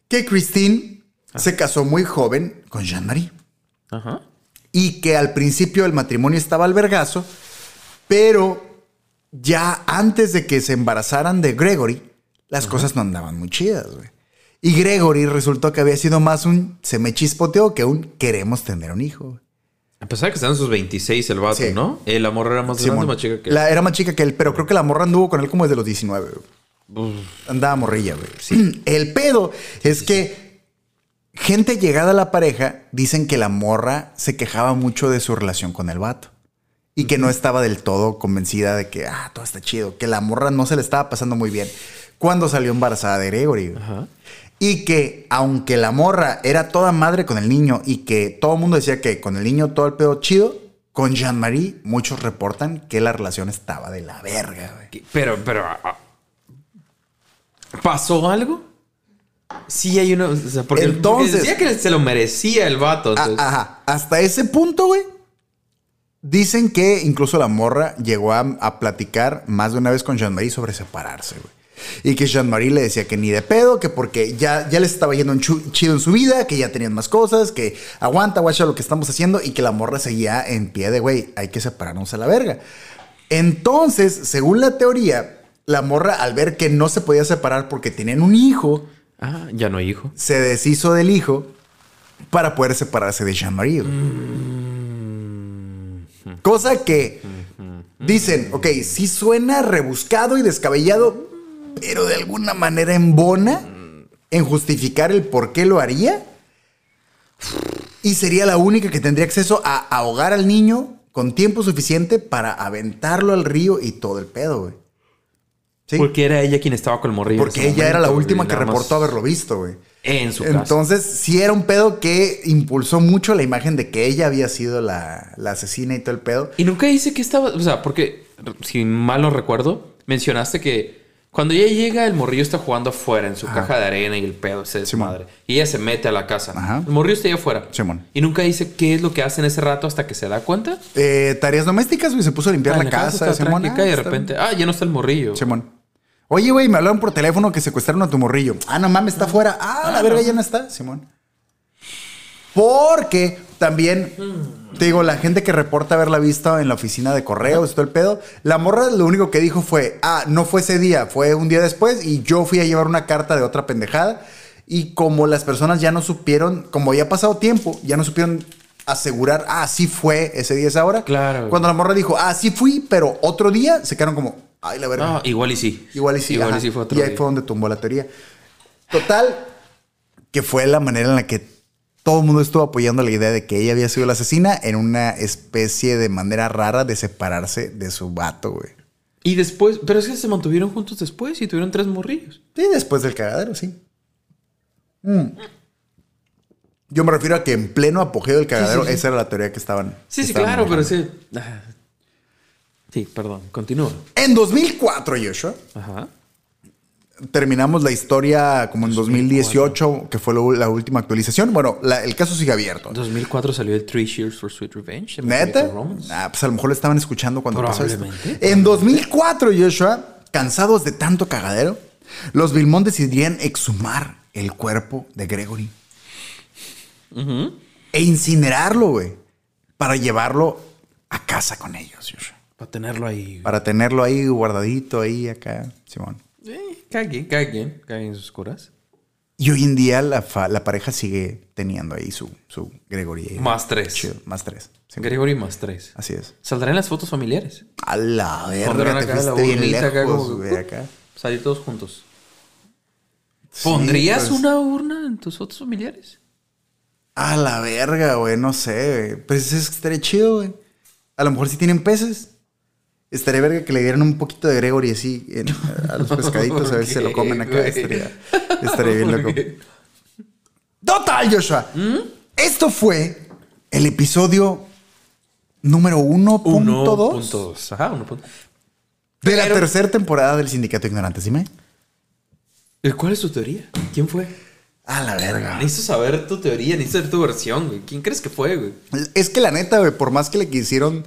que Christine se casó muy joven con Jean-Marie Ajá. y que al principio el matrimonio estaba al vergazo, pero ya antes de que se embarazaran de Gregory, las cosas no andaban muy chidas, güey. Y Gregory resultó que había sido más un se me chispoteó que un queremos tener un hijo. A pesar de que están en sus 26 el vato, Sí. ¿no? El amor era más grande, Simón. más chica que La- era más chica que él, pero creo que la morra anduvo con él como desde los 19. güey. Andaba morrilla, güey. Sí. *clears throat* El pedo es que gente llegada a la pareja dicen que la morra se quejaba mucho de su relación con el vato. Y que no estaba del todo convencida de que, ah, todo está chido. Que la morra no se le estaba pasando muy bien cuando salió embarazada de Gregory. Ajá. Y que aunque la morra era toda madre con el niño y que todo el mundo decía que con el niño todo el pedo chido, con Jean-Marie muchos reportan que la relación estaba de la verga, güey. Pero, pero. ah, ¿Pasó algo? Sí, hay uno. O sea, porque, Entonces- porque decía que se lo merecía el vato. Ah, ajá. Hasta ese punto, güey. Dicen que incluso la morra llegó a, a platicar más de una vez con Jean-Marie sobre separarse, güey. Y que Jean-Marie le decía que ni de pedo, que porque ya, ya les estaba yendo un chido en su vida, que ya tenían más cosas, que aguanta, guacha, lo que estamos haciendo, y que la morra seguía en pie de, güey, hay que separarnos a la verga. Entonces, según la teoría, la morra, al ver que no se podía separar porque tenían un hijo, Ah, ya no hay hijo. se deshizo del hijo para poder separarse de Jean-Marie. güey. Cosa que dicen, ok, sí suena rebuscado y descabellado, pero de alguna manera embona en justificar el por qué lo haría. Y sería la única que tendría acceso a ahogar al niño con tiempo suficiente para aventarlo al río y todo el pedo, güey. ¿Sí? Porque era ella quien estaba con el morrillo. Porque ella era la última güey, que reportó haberlo visto, güey. En su casa. Entonces, sí era un pedo que impulsó mucho la imagen de que ella había sido la, la asesina y todo el pedo. Y nunca dice que estaba. O sea, porque, si mal no recuerdo, mencionaste que cuando ella llega, el morrillo está jugando afuera en su caja de arena y el pedo se desmadre. Y ella se mete a la casa. Ajá. El morrillo está ahí afuera. Simón. Y nunca dice qué es lo que hace en ese rato hasta que se da cuenta. Eh, tareas domésticas, güey, se puso a limpiar Ah, la, casa. Simón, ah, y de está repente, ah, ya no está el morrillo. Simón. Oye, güey, me hablaron por teléfono que secuestraron a tu morrillo. Ah, no mames, está afuera. Ah, la verga ya no está, Simón. Porque también, te digo, la gente que reporta haberla visto en la oficina de correos todo el pedo, la morra lo único que dijo fue, ah, no fue ese día, fue un día después y yo fui a llevar una carta de otra pendejada. Y como las personas ya no supieron, como ya ha pasado tiempo, ya no supieron asegurar, ah, sí fue ese día, esa hora. Claro. Cuando la morra dijo, ah, sí fui, pero otro día, se quedaron como, ay, la verga. No, igual y sí. Igual y sí. Igual ajá. y sí fue otro y ahí día. fue donde tumbó la teoría. Total, que fue la manera en la que todo el mundo estuvo apoyando la idea de que ella había sido la asesina en una especie de manera rara de separarse de su vato, güey. Y después, pero es que se mantuvieron juntos después y tuvieron tres morrillos. Sí, después del cagadero, sí. Mm. Yo me refiero a que en pleno apogeo del cagadero, sí, sí. esa era la teoría que estaban. Sí, sí, estaban claro, pero sí. Ah. Sí, perdón, continúa. En 2004, Joshua, Ajá. Terminamos la historia como en 2018, que fue lo- la última actualización. Bueno, la- el caso sigue abierto. En 2004 salió el Three Years for Sweet Revenge. ¿Neta? Ah, pues a lo mejor lo estaban escuchando cuando pasó esto. En 2004, Joshua, cansados de tanto cagadero, los Vilmont decidían exhumar el cuerpo de Gregory e incinerarlo, güey, para llevarlo a casa con ellos, Joshua. Para tenerlo ahí. Para tenerlo ahí guardadito, ahí acá, Simón. Cada quien, cada quien, cada quien en sus curas. Y hoy en día la, fa- la pareja sigue teniendo ahí su, su Gregory. Más tres. Chido, más tres. Sí, Gregory más tres. Así es. Saldrán las fotos familiares. A la verga, te fuiste bien urnita acá lejos, como- güey, acá. Salir todos juntos. Sí, ¿Pondrías pues. una urna en tus fotos familiares? A la verga, güey, no sé, güey. Pues es estaría chido, güey. A lo mejor si tienen peces. Estaría verga que le dieran un poquito de Gregory así en- *laughs* a los pescaditos, a ver si se lo comen acá. güey? Estaría, estaría bien ¿Por loco. qué? Total, Joshua. ¿Mm? Esto fue el episodio número 1.2 1.2. Ajá, 1.2. de la Pero- tercera temporada del Sindicato de Ignorantes. Dime. ¿Cuál es tu teoría? ¿Quién fue? A la verga. Necesito saber tu teoría, necesito saber tu versión, güey. ¿Quién crees que fue, güey? Es que la neta, güey, por más que le quisieron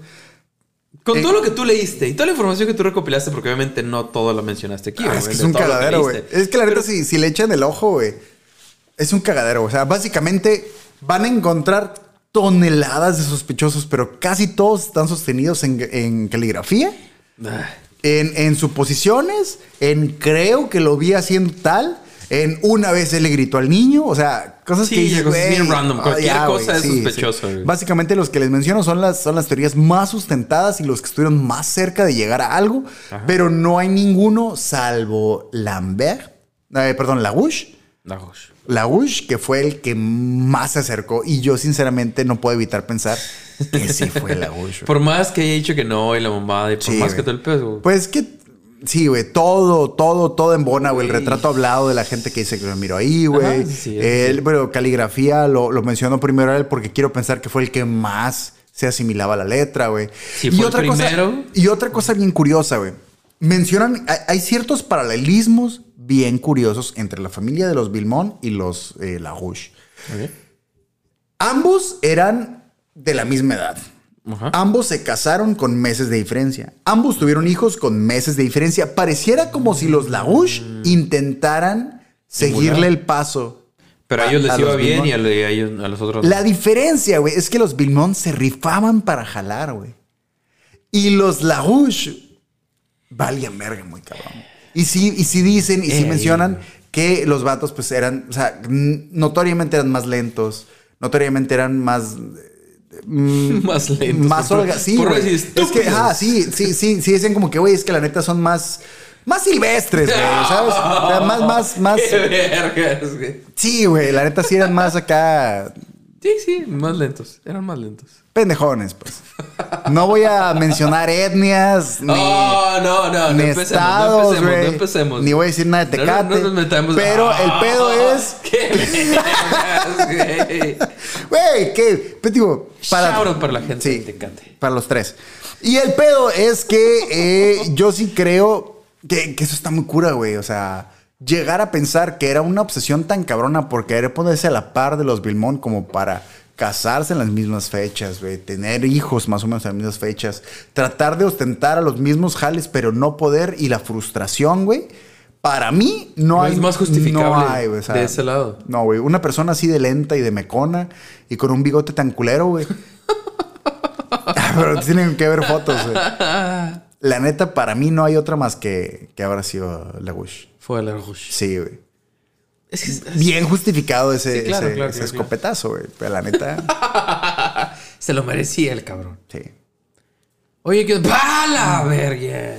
Con Eh, todo lo que tú leíste y toda la información que tú recopilaste, porque obviamente no todo lo mencionaste aquí. Ah, es que un cagadero, güey. Es que la verdad, Pero- si, si le echan el ojo, güey, es un cagadero. O sea, básicamente van a encontrar toneladas de sospechosos, pero casi todos están sostenidos en, en caligrafía, Ah, en, en suposiciones, en creo que lo vi haciendo tal, en una vez él le gritó al niño, o sea, cosas Sí, que dices, cosas bien random. ah, Cualquier cosa es sospechoso, güey. Básicamente los que les menciono son las, son las teorías más sustentadas y los que estuvieron más cerca de llegar a algo, pero no hay ninguno salvo Lambert, eh, perdón, Lagouche. la gosh. Lagouche, que fue el que más se acercó y yo sinceramente no puedo evitar pensar que sí fue *laughs* Lagouche. Por más que haya dicho que no y la mamada y por Sí, más que todo el güey. Pues que sí, güey, todo, todo, todo en bona, güey. El retrato hablado de la gente que dice que lo miro ahí, güey. Sí, Él. Pero caligrafía lo, lo menciono primero a él porque quiero pensar que fue el que más se asimilaba a la letra, güey. Sí, fue el primero. Cosa, y otra cosa bien curiosa, güey. Mencionan, hay, hay ciertos paralelismos bien curiosos entre la familia de los Vilmont y los eh, Larouche. Ambos eran de la misma edad. Ajá. Ambos se casaron con meses de diferencia. Ambos tuvieron hijos con meses de diferencia. Pareciera como si los Larouche intentaran seguirle el paso. Pero a a- ellos les a iba bien y a, le- a ellos, a los otros. La diferencia, güey, es que los Vilmont se rifaban para jalar, güey. Y los Larouche valían verga muy cabrón. Y sí, y sí dicen y sí Eh, mencionan que los vatos pues eran, o sea, notoriamente eran más lentos, notoriamente eran más... mm, Más lentos. Más holga- sí, Es que, ah, sí, sí, sí, sí, dicen como que, güey, es que la neta son más... Más silvestres, güey, ¿sabes? O sea, más, más, *laughs* más... ¡Qué vergas, güey! Sí, güey, la neta sí eran más acá Sí, sí, más lentos. Eran más lentos. Pendejones, pues. No voy a mencionar etnias, *laughs* ni, Oh, no, no, no empecemos, estados, no empecemos, no empecemos. Ni voy a decir nada de Tecate. no nos metamos. Pero Ah, el pedo es, *laughs* ¡Qué güey! güey, que, pues, digo, para, la gente Sí. de Tecate. para los tres. Y el pedo es que eh, yo sí creo que, que eso está muy cura, güey. O sea, llegar a pensar que era una obsesión tan cabrona por querer ponerse a la par de los Vilmont como para casarse en las mismas fechas, güey, tener hijos más o menos en las mismas fechas, tratar de ostentar a los mismos jales, pero no poder y la frustración, güey. Para mí no, No hay es más justificable no hay, güey, o sea, de ese lado. No, güey, una persona así de lenta y de mecona y con un bigote tan culero, güey. *laughs* Pero tienen que ver fotos, güey. La neta, para mí no hay otra más que, que habrá sido Lagush. Fue el Rush. Sí, güey. Es que es- Bien justificado ese, Sí, claro, ese, claro, ese claro, claro. escopetazo, güey. Pero la neta, *laughs* se lo merecía el cabrón. sí. Oye, que. ¡Pa la verga!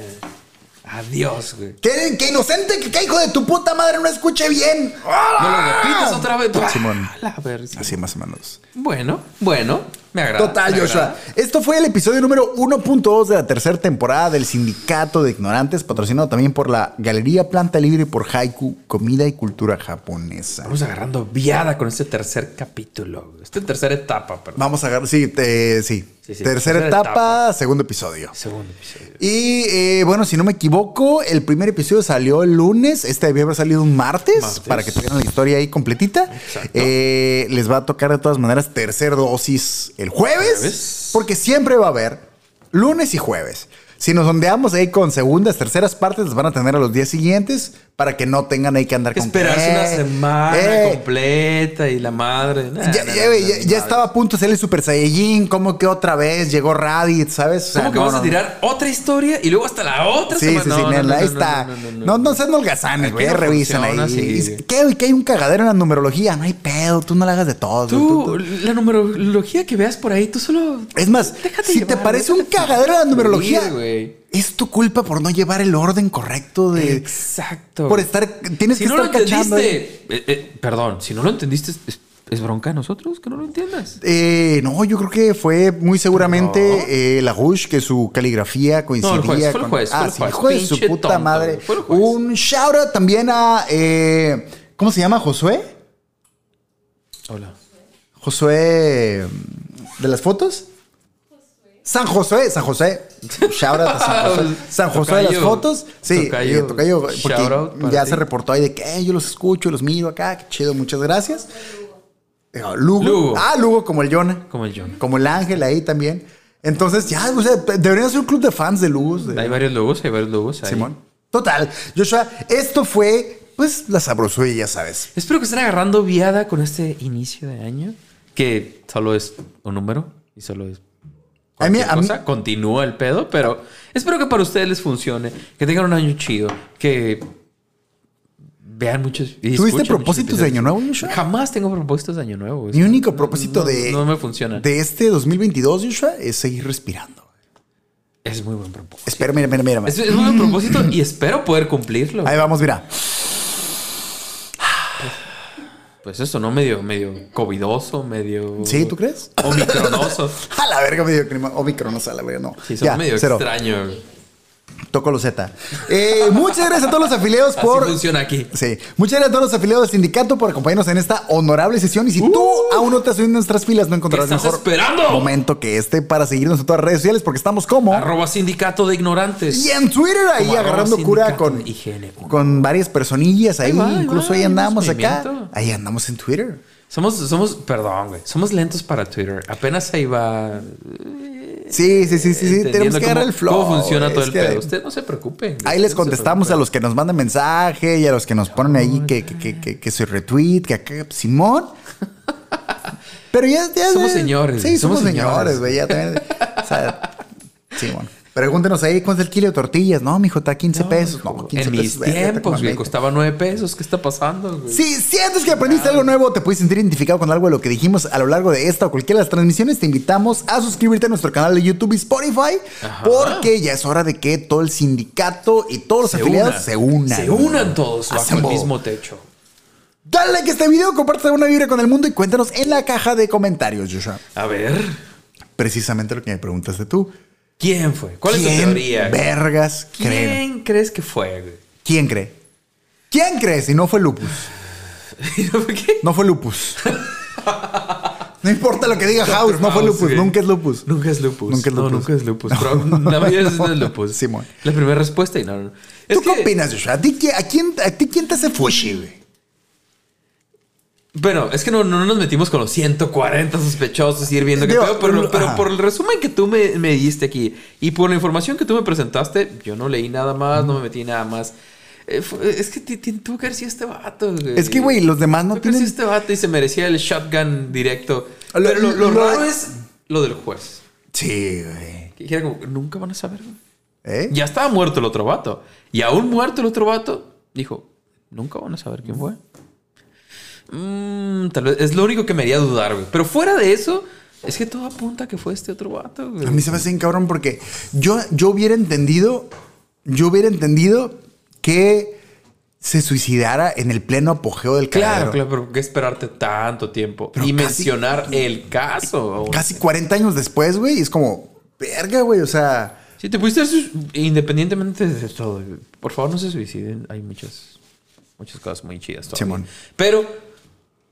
Adiós, güey. ¡Qué, qué inocente! ¡Que qué hijo de tu puta madre no escuche bien! No lo repites otra vez. ¡Pa Simón. verga! Así más o menos. Bueno, bueno. Me agrada. Total, me Joshua. agrada. Esto fue el episodio número 1.2 de la tercera temporada del Sindicato de Ignorantes, patrocinado también por la Galería Planta Libre y por Haiku, Comida y Cultura Japonesa. Vamos agarrando viada con este tercer capítulo. Esta tercera etapa, perdón. Vamos a agarrar, sí, te- sí. Sí, sí, Tercera tercera etapa, etapa. segundo episodio. Segundo episodio. Y eh, bueno, si no me equivoco, el primer episodio salió el lunes. Este debía haber salido un martes, Martes. para que tuvieran la historia ahí completita. Eh, les va a tocar de todas maneras tercer dosis el jueves, Jueves. porque siempre va a haber lunes y jueves. Si nos ondeamos ahí con segundas, terceras partes, las van a tener a los días siguientes para que no tengan ahí que andar que con esperarse una semana eh, completa y la madre. Nah, ya, nah, ya, nah, güey, nah, ya- nah, ya nah. estaba a punto de ser el Super Saiyajin, como que otra vez llegó Raditz, ¿sabes? O sea, ¿Cómo que no, vas no, a tirar otra historia y luego hasta la otra Sí, semana? sí, sí, No, no, ahí está. no, no, sean holgazanes, güey. no Revisan ahí. ¿Qué? Que hay un cagadero en la numerología. No hay pedo. Tú no la hagas de todo. Tú, tú- tú- la numerología que veas por ahí, tú solo. Es más, si te parece un cagadero en la numerología, güey. es tu culpa por no llevar el orden correcto de. Exacto. Por estar. Tienes si que no estar lo cachando. eh, eh, perdón, si no lo entendiste, es, bronca de nosotros que no lo entiendas. Eh, no, yo creo que fue muy seguramente eh, la Rush que su caligrafía coincidía No, el juez, fue el con. juez, fue ah, el sí, juez. hijo de su puta tonto, madre. fue el juez. Un shout out también a. eh, ¿Cómo se llama? ¿Josué? Hola. Josué de las fotos. San José, San José. Shout out a San José. *laughs* San José de las fotos. Sí, Tocayo. eh, tocayo, porque ya ti. se reportó ahí de que "Eh, yo los escucho, los miro acá, qué chido, muchas gracias. Eh, Lugo. Lugo. Ah, Lugo como el Jonah. Como el Jonah. Como el Ángel ahí también. Entonces, ya, o sea, deberían ser un club de fans de Lugos. de- Hay varios logos, hay varios logos ahí. Simón. Total. Joshua, esto fue, pues, la sabrosura, ya sabes. Espero que estén agarrando viada con este inicio de año, que solo es un número y solo es A mí- cualquier a mí- cosa. Continúa el pedo, pero espero que para ustedes les funcione, que tengan un año chido, que vean muchos. ¿Tuviste propósitos muchos de Año. Nuevo, Joshua? Jamás tengo propósitos de año nuevo. Mi único propósito no, de, No me funciona. de este 2022, Joshua, es seguir respirando. Es muy buen propósito. Espera, mira, mira, mira. Es, es muy buen propósito y espero poder cumplirlo. Ahí vamos, mira. Pues eso, ¿no? Medio, medio covidoso, medio. ¿Sí, tú crees? Omicronoso. *laughs* A la verga, medio clima. Omicron, no sé, a la verga, no. Sí, son Ya, medio cero. extraño. Toco los Z. Eh, muchas gracias a todos los afiliados Así por. funciona aquí. Sí. Muchas gracias a todos los afiliados del sindicato por acompañarnos en esta honorable sesión. Y si tú aún no te has subido en nuestras filas, no encontrarás ¿Qué estás mejor esperando? momento que este para seguirnos en todas las redes sociales porque estamos como. Arroba sindicato de ignorantes. Y en Twitter ahí Como agarrando cura con, IGN1. con varias personillas ahí. Ahí va, ahí Incluso va, ahí andamos acá. Ahí andamos en Twitter. Somos, somos, perdón, güey. Somos lentos para Twitter. Apenas ahí va. Sí, sí, sí, sí, sí. Tenemos que cómo- agarrar el flow. ¿Cómo funciona todo Es el que pedo? Usted no se preocupe. Ahí les contestamos a los que nos mandan mensaje y a los que nos ponen ahí que, que, que, que, que soy retweet, que acá, Simón. *laughs* Pero ya, ya. Somos señores, Sí, somos, señores. güey. Ya también. o sea, *laughs* Simón. Pregúntenos ahí cuánto es el kilo de tortillas. No, mijo, está a 15 pesos. No, 15 En pesos. mis está tiempos, güey, 20. costaba nueve pesos. ¿Qué está pasando, güey? Si sientes que aprendiste algo nuevo, te puedes sentir identificado con algo de lo que dijimos a lo largo de esta o cualquiera de las transmisiones, te invitamos a suscribirte a nuestro canal de YouTube y Spotify, Ajá. porque ya es hora de que todo el sindicato y todos los Se afiliados unan. se unan. Se unan todos bajo el mismo techo. Dale like a este video, comparte una vibra con el mundo y cuéntanos en la caja de comentarios, Joshua. A ver, Precisamente lo que me preguntaste tú. ¿Quién fue? ¿Cuál es tu ¿Quién teoría? vergas? ¿Quién crees que fue, güey? ¿Quién cree? ¿Quién cree si no fue Lupus? *laughs* ¿Qué? No fue Lupus. *laughs* No importa lo que diga House, no fue Lupus, nunca es Lupus. Nunca es lupus. Nunca es No, lupus. nunca es lupus. Pero la *laughs* mayoría de veces no es lupus. Simón. La primera respuesta y no, no. Es ¿Tú qué que- opinas, Joshua? ¿A ti, a quién, a ti quién te hace fushi, güey? Bueno, es que no, no nos metimos con los 140 sospechosos y ir viendo qué pedo, pero, pero por el resumen que tú me, me diste aquí y por la información que tú me presentaste, yo no leí nada más, no me metí nada más. Eh, fue- es que tuvo que este vato, güey. Es que, güey, los demás no haber tienen... este vato y se merecía el shotgun directo. Lo- Pero lo, lo lo- raro es lo del juez. Sí, güey. Que era como, nunca van a saber, güey. ¿Eh? Ya estaba muerto el otro vato. Y aún muerto el otro vato, dijo, nunca van a saber quién fue. Mm, tal vez es lo único que me haría dudar, güey. Pero fuera de eso, es que todo apunta a que fue este otro vato, güey. A mí se me hace bien cabrón porque yo, yo hubiera entendido, yo hubiera entendido que se suicidara en el pleno apogeo del Claro, cagadero. claro, pero ¿por qué esperarte tanto tiempo? Pero y casi- mencionar el caso. Casi 40 años después, güey, es como, verga, güey, o sea... Si te pudiste independientemente de todo, por favor no se suiciden. Hay muchas, muchas cosas muy chidas todavía. Simón. Pero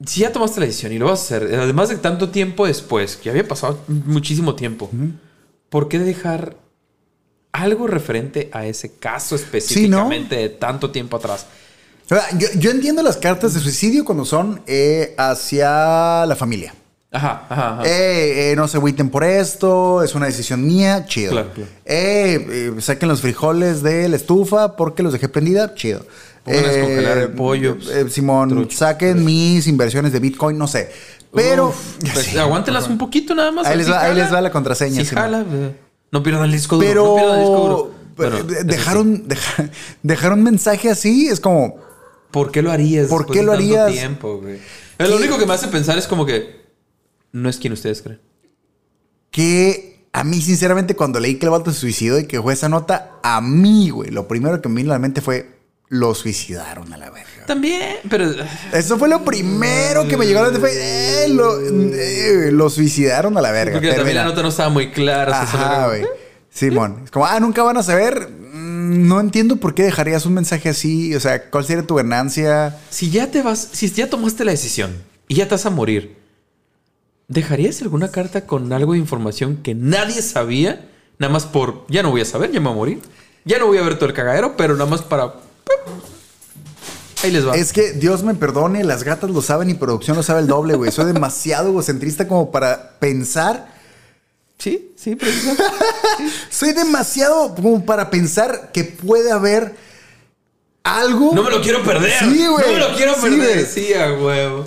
si ya tomaste la decisión y lo vas a hacer, además de tanto tiempo después, que había pasado muchísimo tiempo, ¿por qué dejar algo referente a ese caso específicamente de tanto tiempo atrás? yo, yo entiendo las cartas de suicidio cuando son eh, hacia la familia. Ajá, ajá, ajá. Eh, eh, no se agüiten por esto, es una decisión mía, chido. Claro, claro. Eh, saquen los frijoles de la estufa porque los dejé prendida, chido. Pongan a descongelar el pollo, eh, Simón, trucho. saquen mis inversiones de Bitcoin, no sé. Pero. Uf, pues, aguántelas un poquito nada más. Ahí les va- ahí jala. les va la contraseña, Simón. jala, eh, no pierdan el disco duro. Pero. no pierdan el disco duro. pero, eh, dejaron, deja- dejar un mensaje así, es como. sí. ¿Por qué lo harías? ¿Por qué lo harías? tiempo, güey? Eh, Lo único que me hace pensar es como que no es quien ustedes creen. que a mí, sinceramente, cuando leí que el vato se suicidó y que fue esa nota, a mí, güey, lo primero que me vino a la mente fue, lo suicidaron a la verga. También, pero. Eso fue lo primero que me llegó a la fue, eh, lo, eh, lo suicidaron a la verga. Porque también la nota no estaba muy clara. Ajá, güey. Simón. Es como, ah, nunca van a saber. Mm, No entiendo por qué dejarías un mensaje así. O sea, ¿cuál sería tu ganancia? Si ya te vas, si ya tomaste la decisión y ya te vas a morir, ¿dejarías alguna carta con algo de información que nadie sabía? Nada más por, ya no voy a saber, ya me voy a morir. Ya no voy a ver todo el cagadero, pero nada más para... Ahí les va. Es que Dios me perdone, las gatas lo saben y producción lo sabe el doble, güey. Soy demasiado egocentrista como para pensar. Sí, sí, pero... Soy demasiado como para pensar que puede haber algo. No me lo quiero perder. Sí, güey. No me lo quiero perder. Sí, a huevo.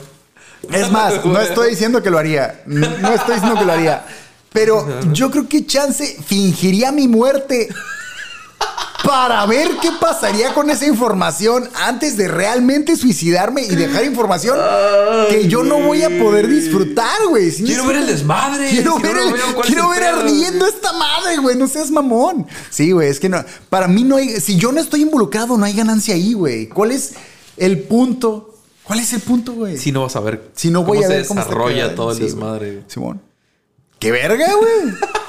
Es *laughs* más, no estoy diciendo que lo haría. No no estoy diciendo que lo haría. Pero yo creo que Chance fingiría mi muerte para ver qué pasaría con esa información antes de realmente suicidarme y dejar información que yo no voy a poder disfrutar, güey. ¿Sí me Quiero ver el desmadre. Quiero ver, lo el- veo, ¿cuál quiero ver pedo? ardiendo esta madre, güey. No seas mamón. Sí, güey. Es que no. Para mí no hay. Si yo no estoy involucrado, no hay ganancia ahí, güey. ¿Cuál es el punto? ¿Cuál es el punto, güey? Si no vas a ver Si no voy a se ver cómo está desarrolla todo el Sí, desmadre. güey. Simón. ¡Qué verga, güey! *laughs*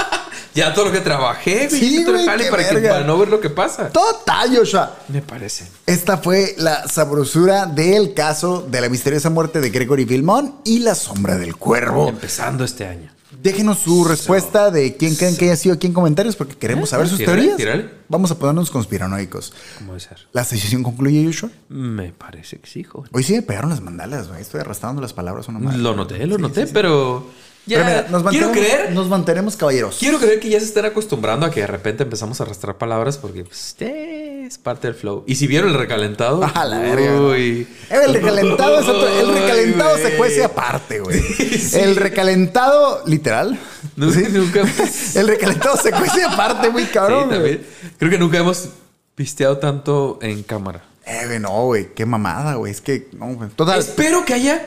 Ya todo lo que trabajé, güey. Sí, güey, para, que- para no ver lo que pasa. Total, Joshua. Me parece. Esta fue la sabrosura del caso de la misteriosa muerte de Gregory Vilmont y la sombra del cuervo. Empezando este año. Déjenos su respuesta de quién creen que haya sido aquí en comentarios porque queremos saber sus Tírale, teorías. tírale. Vamos a ponernos conspiranoicos. ¿Cómo debe ser? ¿La sesión concluye, Joshua? Me parece que sí, joven. Hoy sí me pegaron las mandalas, güey. Estoy arrastrando las palabras una madre. Lo noté, lo noté, pero Ya, Pero mira, nos quiero creer. Nos mantenemos caballeros. Quiero creer que ya se están acostumbrando a que de repente empezamos a arrastrar palabras porque pues, es parte del flow. Y si vieron el recalentado. *laughs* Ah, la verga. Uy. El recalentado es otro. El recalentado se cuece aparte, güey. *laughs* Sí. El recalentado, literal. No, ¿Sí? nunca. *laughs* El recalentado se cuece aparte, muy cabrón. también. Creo que nunca hemos pisteado tanto en cámara. Eh, no, güey. Qué mamada, güey. Es que, no, güey. Total. Espero que haya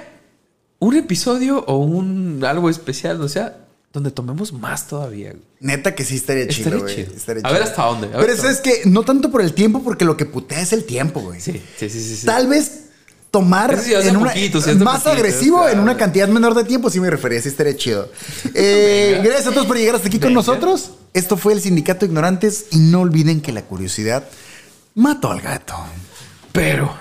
un episodio o un algo especial, o sea, donde tomemos más todavía. güey. Neta que sí estaría chido, güey. chido. Estaría A ver hasta dónde, Pero hasta eso es que no tanto por el tiempo, porque lo que putea es el tiempo, güey. Sí, sí, sí, sí. sí. Tal vez tomar sí en una, poquito, sí más poquito, agresivo claro. en una cantidad menor de tiempo, sí me refería, sí estaría chido. *laughs* Eh, gracias a todos por llegar hasta aquí con nosotros. Esto fue el Sindicato de Ignorantes y no olviden que la curiosidad mató al gato. Pero.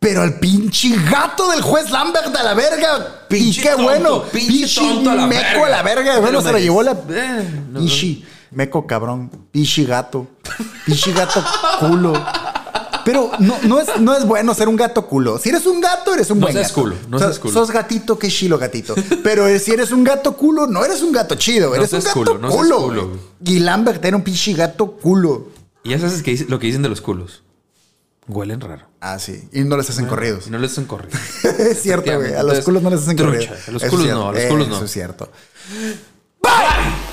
Pero al pinche gato del juez Lambert a la verga. Pinche y qué tonto, bueno. pinche tonto a la meco verga. a la verga. Bueno, lo se la llevó la. Eh, no, Pinche meco cabrón. Pinche gato. Pinche gato culo. Pero no, no, es, no es bueno ser un gato culo. Si eres un gato, eres un No buen seas gato. culo, no O sea, seas culo. Sos gatito, qué chilo gatito. Pero si eres un gato culo, no eres un gato chido. Eres un seas gato culo, no seas culo. culo, güey. güey. y Lambert era un pinche gato culo. Y ya sabes que lo que dicen de los culos. Huelen raro. Ah, sí. Y no les hacen corridos. No les hacen corridos. *laughs* es cierto, güey. A los culos no les hacen trucha. corridos. A los culos no, a los culos no. Eso es cierto. Bye.